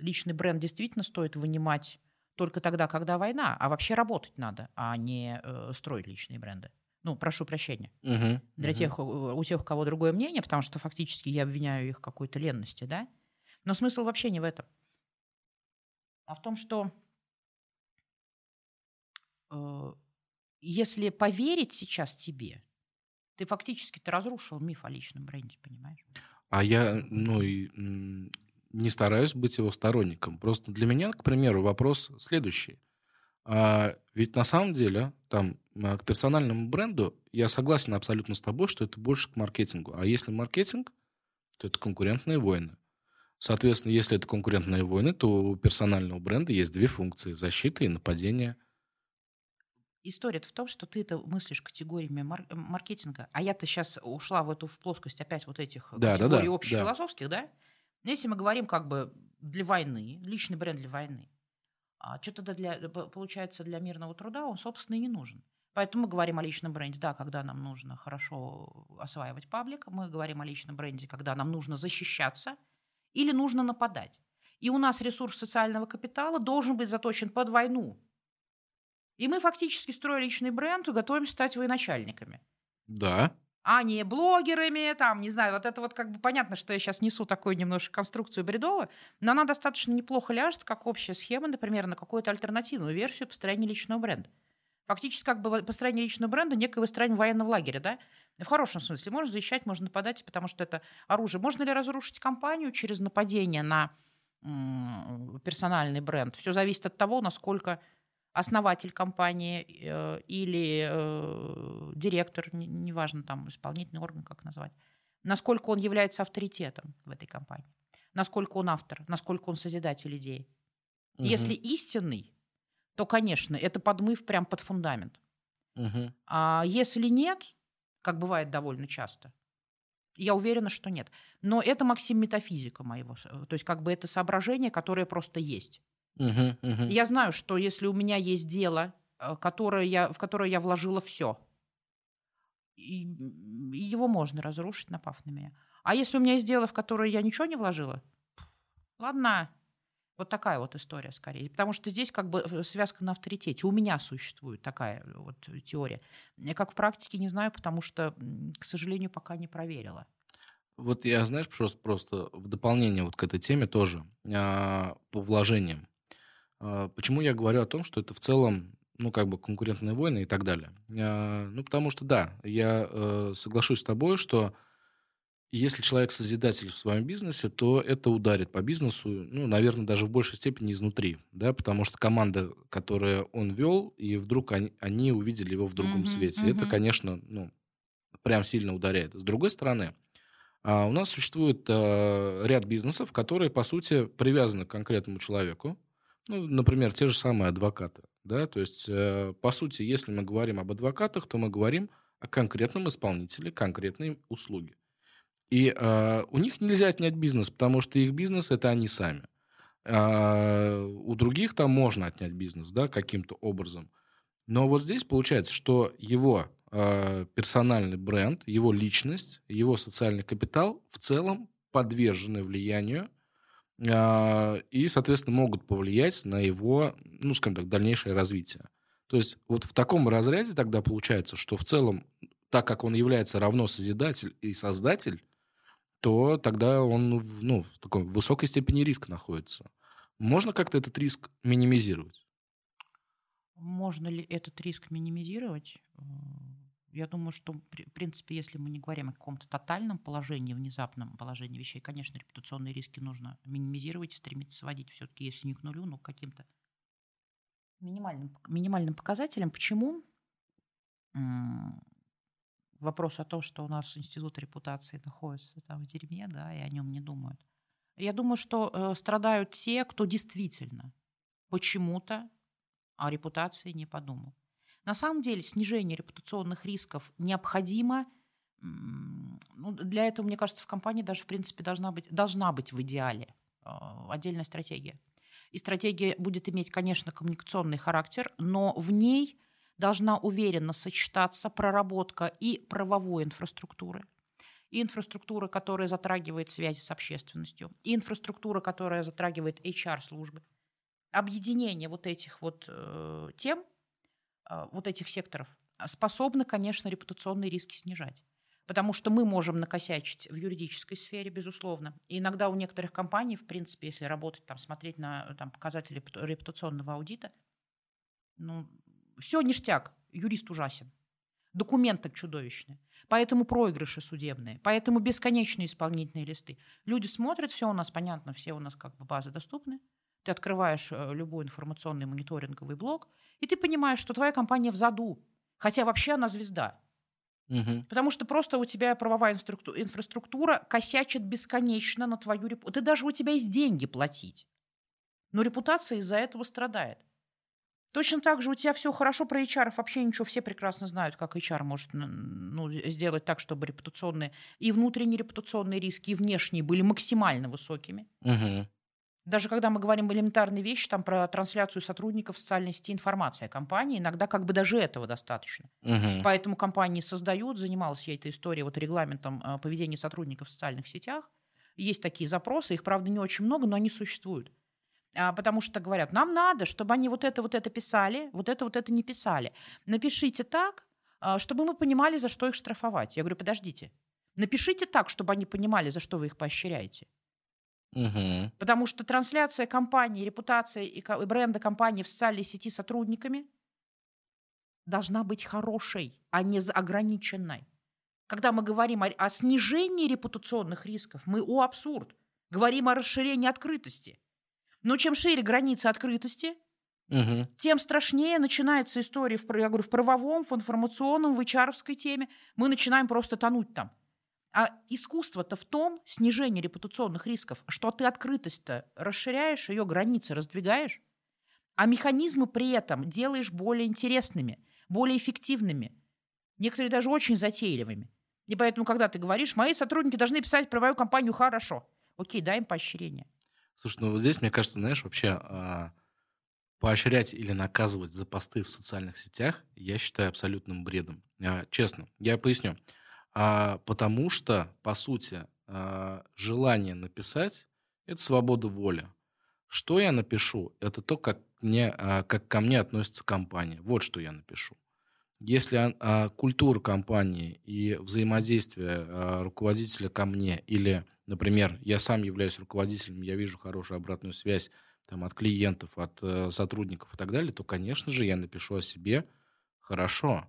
личный бренд действительно стоит вынимать только тогда, когда война, а вообще работать надо, а не э, строить личные бренды. Ну, прошу прощения. Угу, Для угу. тех, у тех, у кого другое мнение, потому что фактически я обвиняю их в какой-то ленности, да? Но смысл вообще не в этом. А в том, что э, если поверить сейчас тебе, ты фактически ты разрушил миф о личном бренде, понимаешь? А я, ну, и, не стараюсь быть его сторонником. Просто для меня, к примеру, вопрос следующий. А ведь на самом деле, там, а, к персональному бренду я согласен абсолютно с тобой, что это больше к маркетингу. А если маркетинг, то это конкурентные войны. Соответственно, если это конкурентные войны, то у персонального бренда есть две функции – защита и нападение. История в том, что ты это мыслишь категориями мар- маркетинга, а я-то сейчас ушла в эту в плоскость опять вот этих да, категорий да, да, общефилософских, да. да? Если мы говорим как бы для войны, личный бренд для войны, а что тогда для, э, получается для мирного труда, он, собственно, и не нужен. Поэтому мы говорим о личном бренде, да, когда нам нужно хорошо осваивать паблик, мы говорим о личном бренде, когда нам нужно защищаться или нужно нападать. И у нас ресурс социального капитала должен быть заточен под войну. И мы фактически, строя личный бренд, готовимся стать военачальниками. Да а не блогерами, там, не знаю, вот это вот как бы понятно, что я сейчас несу такую немножко конструкцию бредовую, но она достаточно неплохо ляжет, как общая схема, например, на какую-то альтернативную версию построения личного бренда. Фактически как бы построение личного бренда некое выстроение военного лагеря, да? В хорошем смысле. Можно защищать, можно нападать, потому что это оружие. Можно ли разрушить компанию через нападение на персональный бренд? Все зависит от того, насколько основатель компании э, или э, директор, неважно, там исполнительный орган, как назвать, насколько он является авторитетом в этой компании, насколько он автор, насколько он созидатель идеи. Угу. Если истинный, то, конечно, это подмыв прям под фундамент. Угу. А если нет, как бывает довольно часто, я уверена, что нет. Но это, Максим, метафизика моего. То есть как бы это соображение, которое просто есть. Угу, угу. Я знаю, что если у меня есть дело, э, которое я, в которое я вложила все, его можно разрушить, напав на меня. А если у меня есть дело, в которое я ничего не вложила, ладно, вот такая вот история скорее. Потому что здесь как бы э, связка на авторитете. У меня существует такая вот теория. Я как в практике не знаю, потому что, к сожалению, пока не проверила. Вот я, знаешь, просто, просто в дополнение вот к этой теме тоже а, по вложениям. А, почему я говорю о том, что это в целом, ну, как бы конкурентные войны и так далее? А, ну, потому что, да, я э, соглашусь с тобой, что если человек созидатель в своем бизнесе, то это ударит по бизнесу, ну, наверное, даже в большей степени изнутри, да, потому что команда, которую он вел, и вдруг они, они увидели его в другом mm-hmm, свете. Mm-hmm. Это, конечно, ну, прям сильно ударяет. С другой стороны, а, у нас существует а, ряд бизнесов, которые, по сути, привязаны к конкретному человеку. Ну, например, те же самые адвокаты. Да? То есть, э, по сути, если мы говорим об адвокатах, то мы говорим о конкретном исполнителе конкретной услуги. И э, у них нельзя отнять бизнес, потому что их бизнес это они сами. А у других там можно отнять бизнес, да, каким-то образом. Но вот здесь получается, что его э, персональный бренд, его личность, его социальный капитал в целом подвержены влиянию э, и, соответственно, могут повлиять на его, ну, скажем так, дальнейшее развитие. То есть вот в таком разряде тогда получается, что в целом, так как он является равно созидатель и создатель, то тогда он ну, в такой высокой степени риска находится. Можно как-то этот риск минимизировать? Можно ли этот риск минимизировать? Я думаю, что, в принципе, если мы не говорим о каком-то тотальном положении, внезапном положении вещей, конечно, репутационные риски нужно минимизировать и стремиться сводить все-таки, если не к нулю, но к каким-то минимальным, минимальным показателям. Почему? вопрос о том, что у нас институт репутации находится там в дерьме, да, и о нем не думают. Я думаю, что э, страдают те, кто действительно почему-то о репутации не подумал. На самом деле снижение репутационных рисков необходимо. Ну, для этого, мне кажется, в компании даже, в принципе, должна быть, должна быть в идеале э, отдельная стратегия. И стратегия будет иметь, конечно, коммуникационный характер, но в ней должна уверенно сочетаться проработка и правовой инфраструктуры, и инфраструктура, которая затрагивает связи с общественностью, и инфраструктура, которая затрагивает HR-службы. Объединение вот этих вот э, тем, вот этих секторов, способно, конечно, репутационные риски снижать. Потому что мы можем накосячить в юридической сфере, безусловно. И иногда у некоторых компаний, в принципе, если работать, там, смотреть на там, показатели репутационного аудита, ну, все ништяк, юрист ужасен. Документы чудовищные. Поэтому проигрыши судебные. Поэтому бесконечные исполнительные листы. Люди смотрят, все у нас понятно, все у нас как бы базы доступны. Ты открываешь э, любой информационный мониторинговый блок, и ты понимаешь, что твоя компания в заду. Хотя вообще она звезда. Угу. Потому что просто у тебя правовая инфраструктура косячит бесконечно на твою репутацию. Ты даже у тебя есть деньги платить. Но репутация из-за этого страдает. Точно так же у тебя все хорошо про HR, вообще ничего, все прекрасно знают, как HR может ну, сделать так, чтобы репутационные и внутренние репутационные риски, и внешние были максимально высокими. Угу. Даже когда мы говорим элементарные вещи, там про трансляцию сотрудников в социальной сети информации о компании, иногда как бы даже этого достаточно. Угу. Поэтому компании создают, занималась я этой историей, вот регламентом э, поведения сотрудников в социальных сетях. Есть такие запросы, их, правда, не очень много, но они существуют. А, потому что говорят, нам надо, чтобы они вот это, вот это писали, вот это, вот это не писали. Напишите так, а, чтобы мы понимали, за что их штрафовать. Я говорю, подождите, напишите так, чтобы они понимали, за что вы их поощряете. Угу. Потому что трансляция компании, репутация и бренда компании в социальной сети сотрудниками должна быть хорошей, а не ограниченной. Когда мы говорим о, о снижении репутационных рисков, мы о абсурд. Говорим о расширении открытости. Но чем шире границы открытости, угу. тем страшнее начинается история, в, я говорю, в правовом, в информационном, в hr теме. Мы начинаем просто тонуть там. А искусство-то в том, снижение репутационных рисков, что ты открытость-то расширяешь, ее границы раздвигаешь, а механизмы при этом делаешь более интересными, более эффективными, некоторые даже очень затейливыми. И поэтому, когда ты говоришь, мои сотрудники должны писать про мою компанию хорошо, окей, дай им поощрение. Слушай, ну вот здесь, мне кажется, знаешь, вообще а, поощрять или наказывать за посты в социальных сетях я считаю абсолютным бредом. А, честно, я поясню. А, потому что, по сути, а, желание написать – это свобода воли. Что я напишу, это то, как, мне, а, как ко мне относится компания. Вот что я напишу. Если а, культура компании и взаимодействие руководителя ко мне или Например, я сам являюсь руководителем, я вижу хорошую обратную связь там, от клиентов, от э, сотрудников и так далее, то, конечно же, я напишу о себе хорошо.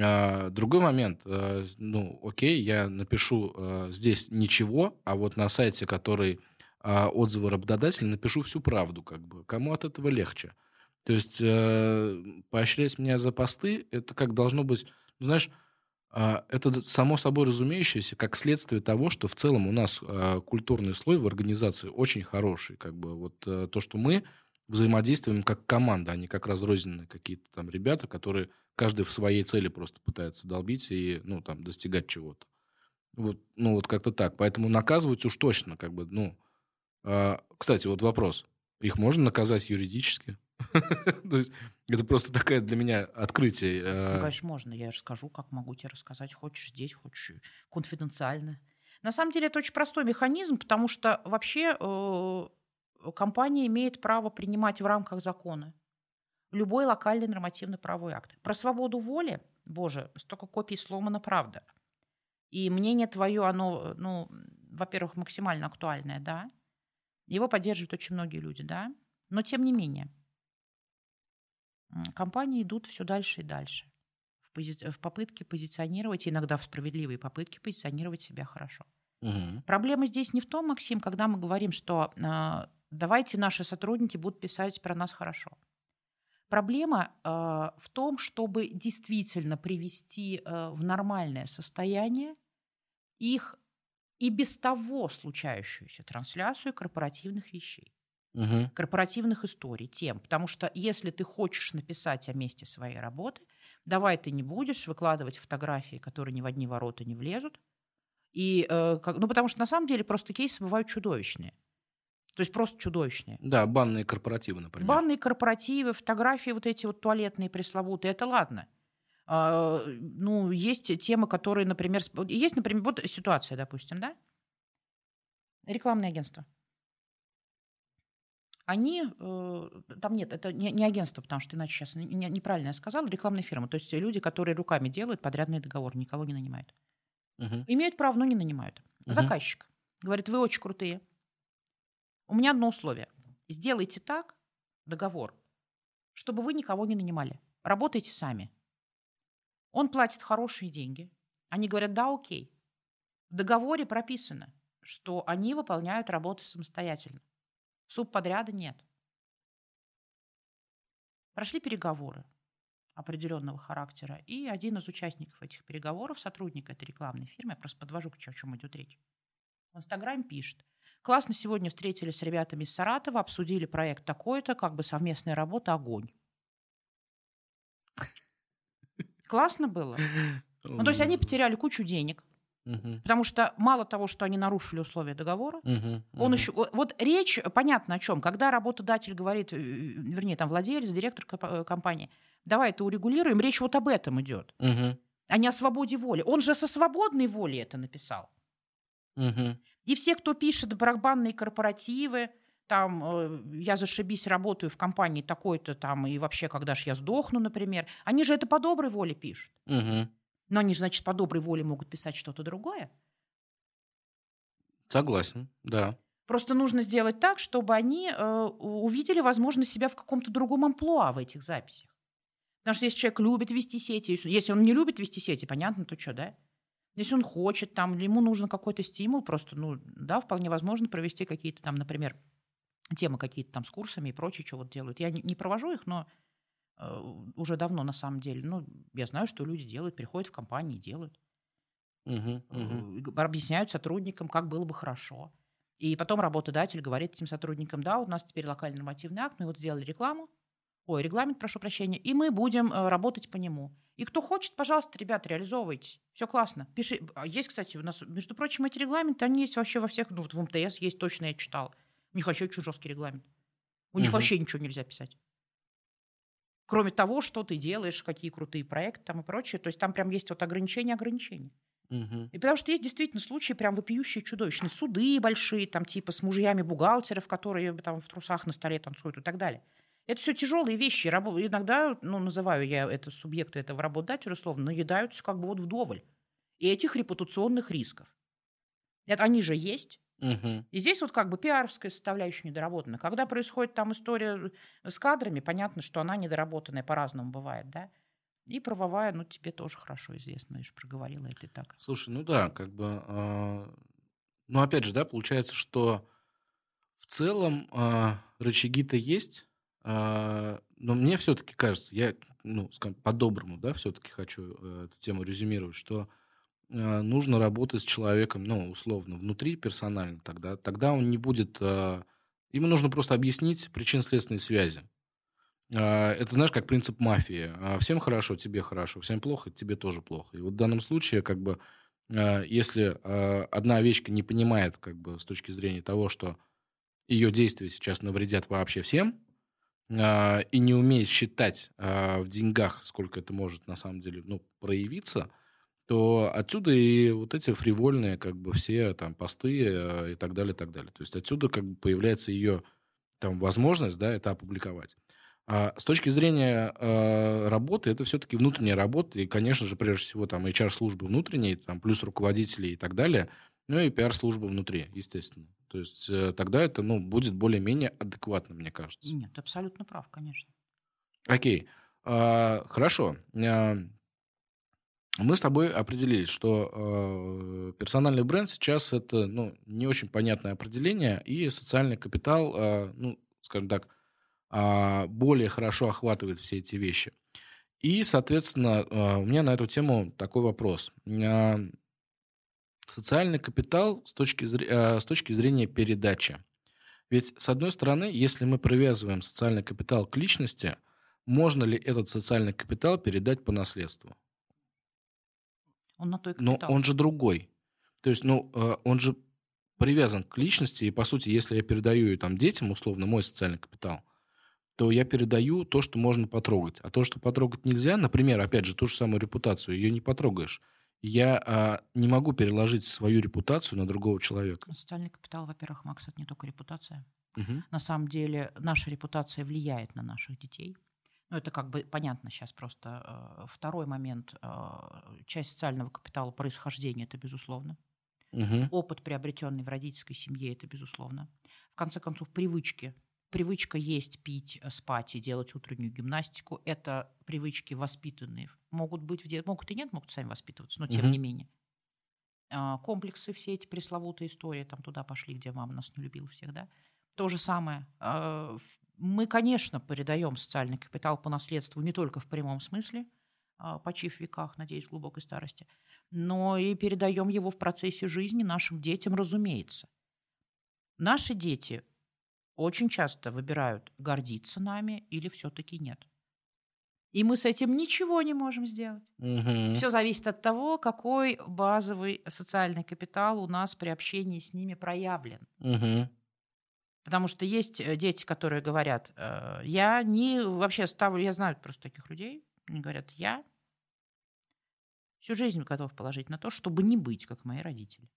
А, другой момент, а, ну, окей, я напишу а, здесь ничего, а вот на сайте, который отзывы работодателя, напишу всю правду, как бы. Кому от этого легче? То есть э, поощрять меня за посты, это как должно быть, знаешь, а, это само собой разумеющееся, как следствие того, что в целом у нас культурный слой в организации очень хороший. Как бы вот э, то, что мы взаимодействуем как команда, а не как разрозненные какие-то там ребята, которые каждый в своей цели просто пытается долбить и, ну, там, достигать чего-то. Вот, ну, вот как-то так. Поэтому наказывать уж точно, как бы, ну... А, кстати, вот вопрос. Их можно наказать юридически? <laughs> То есть это просто такая для меня открытие. Ну, конечно, можно. Я расскажу, как могу тебе рассказать. Хочешь здесь, хочешь конфиденциально. На самом деле это очень простой механизм, потому что вообще э, компания имеет право принимать в рамках закона любой локальный нормативно-правовой акт. Про свободу воли, боже, столько копий сломано правда. И мнение твое, оно, ну, во-первых, максимально актуальное, да. Его поддерживают очень многие люди, да. Но тем не менее, компании идут все дальше и дальше в, пози- в попытке позиционировать, иногда в справедливые попытки позиционировать себя хорошо. Угу. Проблема здесь не в том, Максим, когда мы говорим, что э, давайте наши сотрудники будут писать про нас хорошо. Проблема э, в том, чтобы действительно привести э, в нормальное состояние их и без того случающуюся трансляцию корпоративных вещей Угу. корпоративных историй, тем. Потому что если ты хочешь написать о месте своей работы, давай ты не будешь выкладывать фотографии, которые ни в одни ворота не влезут. И, э, как, ну, потому что на самом деле просто кейсы бывают чудовищные. То есть просто чудовищные. Да, банные корпоративы, например. Банные корпоративы, фотографии вот эти вот туалетные пресловутые, это ладно. А, ну, есть темы, которые, например, есть, например, вот ситуация, допустим, да? Рекламное агентство. Они, э, там нет, это не, не агентство, потому что иначе сейчас не- не- неправильно я сказала, рекламная фирма. То есть люди, которые руками делают подрядный договор, никого не нанимают. Мгм. Имеют право, но не нанимают. Мгм. Заказчик говорит, вы очень крутые. У меня одно условие. Сделайте так, договор, чтобы вы никого не нанимали. Работайте сами. Он платит хорошие деньги. Они говорят, да, окей. В договоре прописано, что они выполняют работы самостоятельно. Субподряда нет. Прошли переговоры определенного характера, и один из участников этих переговоров, сотрудник этой рекламной фирмы, я просто подвожу, о чем идет речь, в Инстаграме пишет. Классно сегодня встретились с ребятами из Саратова, обсудили проект такой-то, как бы совместная работа, огонь. Классно было. Ну, то есть они потеряли кучу денег, Мгм. потому что мало того, что они нарушили условия договора, Мгм. он Мгм. еще... Вот речь, понятно о чем. Когда работодатель говорит, э, вернее, там владелец, директор э, компании, давай это урегулируем, речь вот об этом идет, Мгм. а не о свободе воли. Он же со свободной волей это написал. Мгм. И все, кто пишет барабанные корпоративы, там, э, я зашибись, работаю в компании такой-то там, и вообще, когда же я сдохну, например, они же это по доброй воле пишут. Мгм. Но они же, значит, по доброй воле могут писать что-то другое. Согласен, да. Просто нужно сделать так, чтобы они э, увидели, возможно, себя в каком-то другом амплуа в этих записях. Потому что если человек любит вести сети, если он не любит вести сети, понятно, то что, да? Если он хочет, там, или ему нужен какой-то стимул, просто, ну, да, вполне возможно провести какие-то там, например, темы какие-то там с курсами и прочее, что вот делают. Я не, не провожу их, но э, уже давно на самом деле. Ну, я знаю, что люди делают, приходят в компании и делают. Э, г- объясняют сотрудникам, как было бы хорошо. И потом работодатель говорит этим сотрудникам, да, у нас теперь локальный нормативный акт, мы вот сделали рекламу, ой, регламент, прошу прощения, и мы будем э, работать по нему. И кто хочет, пожалуйста, ребята, реализовывайте. Все классно. Пиши. А есть, кстати, у нас, между прочим, эти регламенты, они есть вообще во всех, ну, вот в МТС есть, точно я читал. У них вообще очень жесткий регламент. У них Мгм. вообще ничего нельзя писать. Кроме того, что ты делаешь, какие крутые проекты там и прочее. То есть там прям есть вот ограничения ограничения. Мгм. И потому что есть действительно случаи прям вопиющие, чудовищные. Суды большие, там типа с мужьями бухгалтеров, которые там в трусах на столе танцуют и так далее. Это все тяжелые вещи. Иногда, ну, называю я это субъекты этого работодателя, условно, наедаются как бы вот вдоволь. И этих репутационных рисков. Это они же есть. Мгм. И здесь вот как бы пиаровская составляющая недоработана. Когда происходит там история с кадрами, понятно, что она недоработанная по-разному бывает, да. И правовая, ну, тебе тоже хорошо известно, я же проговорила это и так. Слушай, ну да, как бы... Э, ну, опять же, да, получается, что в целом э, рычаги-то есть, но мне все-таки кажется, я, ну, скажем, по-доброму, да, все-таки хочу э, эту тему резюмировать, что э, нужно работать с человеком, ну, условно, внутри персонально тогда. Тогда он не будет... Э, ему нужно просто объяснить причинно-следственные связи. А, это, знаешь, как принцип мафии. А, всем хорошо, тебе хорошо. Всем плохо, тебе тоже плохо. И вот в данном случае, как бы, а, если одна овечка не понимает, как бы, с точки зрения того, что ее действия сейчас навредят вообще всем, и не умеет считать в деньгах, сколько это может на самом деле ну, проявиться, то отсюда и вот эти фривольные, как бы, все там посты и так далее, и так далее. То есть отсюда как бы появляется ее там возможность, да, это опубликовать. А с точки зрения э, работы, это все-таки внутренняя работа, и, конечно же, прежде всего, там, HR-службы внутренние, там, плюс руководители и так далее, ну и пиар-служба внутри, естественно. То есть э, тогда это, ну, будет более-менее адекватно, мне кажется. Нет, абсолютно прав, конечно. Окей, а, хорошо. А, мы с тобой определились, что э, персональный бренд сейчас это, ну, не очень понятное определение, и социальный капитал, э, ну, скажем так, а, более хорошо охватывает все эти вещи. И, соответственно, а, у меня на эту тему такой вопрос. А, социальный капитал с точки, зрения, с точки зрения передачи. Ведь, с одной стороны, если мы привязываем социальный капитал к личности, можно ли этот социальный капитал передать по наследству? Он на той капитал. Но он же другой. То есть, ну, он же привязан к личности, и, по сути, если я передаю там, детям, условно, мой социальный капитал – то я передаю то, что можно потрогать. А то, что потрогать нельзя, например, опять же, ту же самую репутацию, ее не потрогаешь. Я а, не могу переложить свою репутацию на другого человека. Социальный капитал, во-первых, Макс, это не только репутация. Угу. На самом деле наша репутация влияет на наших детей. Ну, это как бы понятно сейчас просто. Э, второй момент. Э, часть социального капитала происхождения – это безусловно. Угу. Опыт, приобретенный в родительской семье – это безусловно. В конце концов, привычки привычка есть, пить, э, спать и делать утреннюю гимнастику – это привычки воспитанные. Могут быть, в могут и нет, могут сами воспитываться, но тем угу. не менее. А, комплексы, все эти пресловутые истории, там туда пошли, где мама нас не любила всегда. То же самое. А, мы, конечно, передаем социальный капитал по наследству не только в прямом смысле, а, почив веках, надеюсь, в глубокой старости, но и передаем его в процессе жизни нашим детям, разумеется. Наши дети очень часто выбирают гордиться нами или все-таки нет. И мы с этим ничего не можем сделать. Угу. Все зависит от того, какой базовый социальный капитал у нас при общении с ними проявлен. Угу. Потому что есть э, дети, которые говорят, э, я не вообще ставлю, я знаю просто таких людей, они говорят, я всю жизнь готов положить на то, чтобы не быть, как мои родители.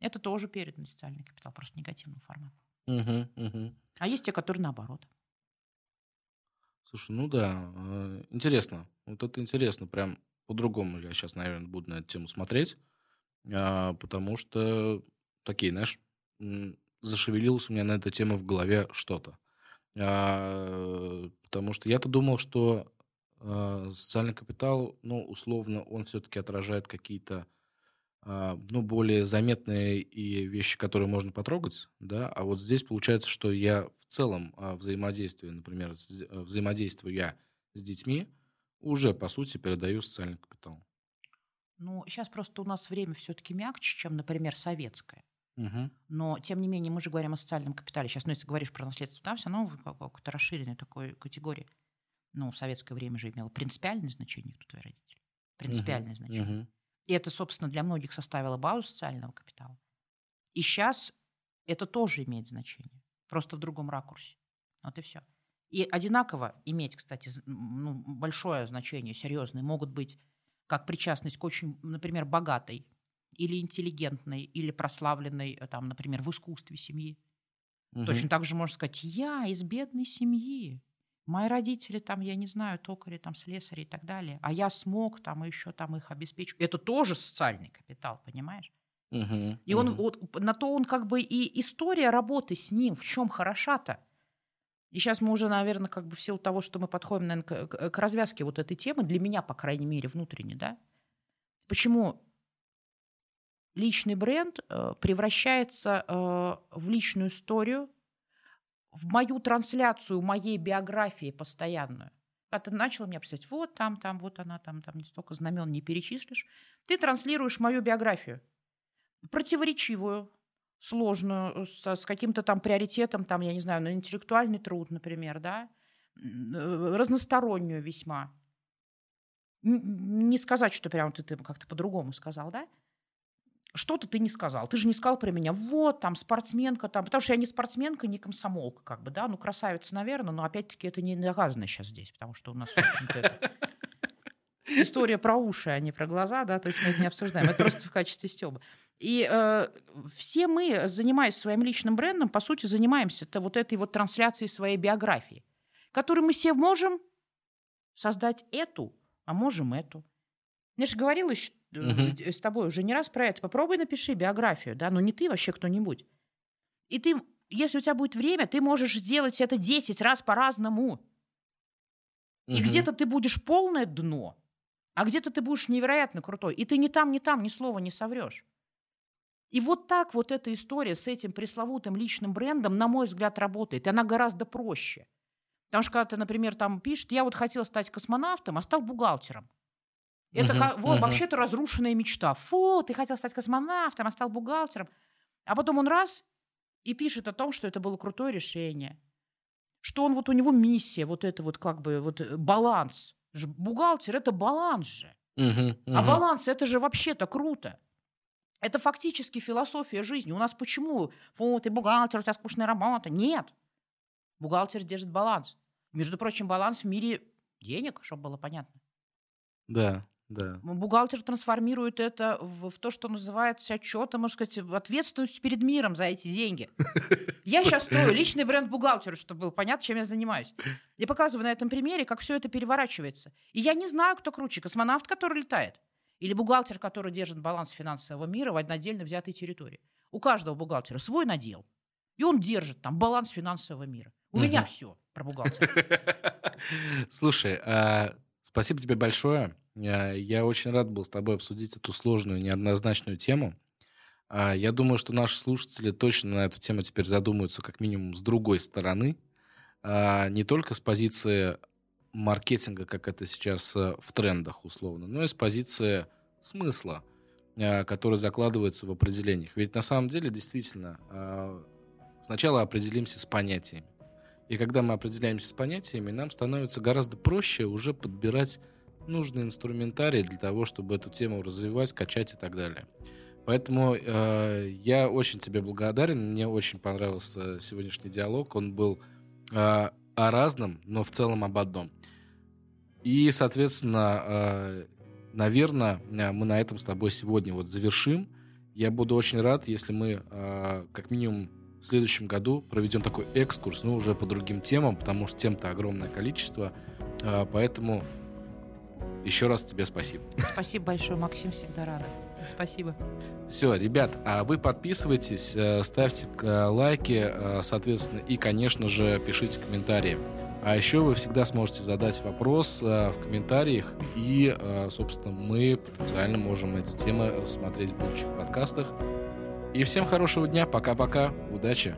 Это тоже переданный социальный капитал, просто негативного формата. Угу, угу. А есть те, которые наоборот. Слушай, ну да, э, интересно. Вот это интересно, прям по-другому я сейчас, наверное, буду на эту тему смотреть, а, потому что такие, знаешь, зашевелилось у меня на эту тему в голове что-то. А, потому что я-то думал, что а, социальный капитал, ну, условно, он все-таки отражает какие-то ну, более заметные и вещи, которые можно потрогать, да, а вот здесь получается, что я в целом а, взаимодействую, например, э, взаимодействую я с детьми, уже, по сути, передаю социальный капитал. Ну, сейчас просто у нас время все-таки мягче, чем, например, советское. Угу. Но, тем не менее, мы же говорим о социальном капитале. Сейчас, ну, если говоришь про наследство, там все равно какой-то расширенной такой категории. Ну, в советское время же имело принципиальное значение, кто твои родители. Принципиальное угу. значение. Угу. И это, собственно, для многих составило базу социального капитала. И сейчас это тоже имеет значение, просто в другом ракурсе. Вот и все. И одинаково иметь, кстати, ну, большое значение, серьезное, могут быть как причастность к очень, например, богатой или интеллигентной, или прославленной, э, там, например, в искусстве семьи. Угу. Точно так же можно сказать, я из бедной семьи. Мои родители там, я не знаю, токари, там, слесари и так далее. А я смог там еще там их обеспечить. Это тоже социальный капитал, понимаешь? Угу, и он угу. вот на то он как бы и история работы с ним в чем хороша-то. И сейчас мы уже, наверное, как бы в силу того, что мы подходим, наверное, к, к развязке вот этой темы, для меня, по крайней мере, внутренне, да, почему личный бренд э, превращается э, в личную историю, в мою трансляцию моей биографии постоянную. Когда ты начал мне писать, вот там, там, вот она, там, там, не столько знамен не перечислишь, ты транслируешь мою биографию, противоречивую, сложную, с, с каким-то там приоритетом, там, я не знаю, на интеллектуальный труд, например, да, разностороннюю весьма. Не сказать, что прям ты, ты как-то по-другому сказал, да? Что-то ты не сказал. Ты же не сказал про меня. Вот, там, спортсменка, там. Потому что я не спортсменка, не комсомолка, как бы, да. Ну, красавица, наверное, но опять-таки это не доказано сейчас здесь, потому что у нас, история про уши, а не про глаза, да, то есть мы это не обсуждаем. Это просто в качестве стёба. И э, все мы, занимаясь своим личным брендом, по сути, занимаемся это, вот этой вот трансляцией своей биографии, которую мы себе можем создать эту, а можем эту. Я же говорила еще угу. с тобой уже не раз про это. Попробуй напиши биографию, да, но не ты вообще кто-нибудь. И ты, если у тебя будет время, ты можешь сделать это 10 раз по-разному. И угу. где-то ты будешь полное дно, а где-то ты будешь невероятно крутой. И ты ни там, ни там ни слова не соврешь. И вот так вот эта история с этим пресловутым личным брендом, на мой взгляд, работает. И она гораздо проще. Потому что когда ты, например, там пишешь, я вот хотел стать космонавтом, а стал бухгалтером. Это uh-huh, как, вот, uh-huh. вообще-то разрушенная мечта. Фу, ты хотел стать космонавтом, а стал бухгалтером. А потом он раз и пишет о том, что это было крутое решение. Что он вот у него миссия, вот это вот как бы вот э, баланс. Бухгалтер это баланс же. Uh-huh, uh-huh. А баланс это же вообще-то круто. Это фактически философия жизни. У нас почему? Фу, ты бухгалтер, у тебя скучная работа. Нет. Бухгалтер держит баланс. Между прочим, баланс в мире денег, чтобы было понятно. Да, да. Бухгалтер трансформирует это в, в то, что называется отчетом, можно сказать, ответственность перед миром за эти деньги. Я сейчас строю личный бренд бухгалтера, чтобы было понятно, чем я занимаюсь. Я показываю на этом примере, как все это переворачивается. И я не знаю, кто круче, космонавт, который летает, или бухгалтер, который держит баланс финансового мира в отдельно взятой территории. У каждого бухгалтера свой надел, и он держит там баланс финансового мира. У угу. меня все про бухгалтера. <laughs> Слушай, а, спасибо тебе большое. Я очень рад был с тобой обсудить эту сложную, неоднозначную тему. А, я думаю, что наши слушатели точно на эту тему теперь задумаются как минимум с другой стороны. А, не только с позиции маркетинга, как это сейчас э, в трендах условно, но и с позиции смысла, а, который закладывается в определениях. Ведь на самом деле действительно сначала определимся с понятиями. И когда мы определяемся с понятиями, нам становится гораздо проще уже подбирать нужный инструментарий для того, чтобы эту тему развивать, качать и так далее. Поэтому э, я очень тебе благодарен. Мне очень понравился сегодняшний диалог. Он был э, о разном, но в целом об одном. И, соответственно, э, наверное, мы на этом с тобой сегодня вот завершим. Я буду очень рад, если мы э, как минимум в следующем году проведем такой экскурс, ну, уже по другим темам, потому что тем-то огромное количество. Э, поэтому еще раз тебе спасибо. Спасибо большое, Максим, всегда рада. Спасибо. Все, ребят, а вы подписывайтесь, э, ставьте э, лайки, э, соответственно, и, конечно же, пишите комментарии. А еще вы всегда сможете задать вопрос в комментариях, и, собственно, мы потенциально можем эти темы рассмотреть в будущих подкастах. И всем хорошего дня, пока-пока, удачи!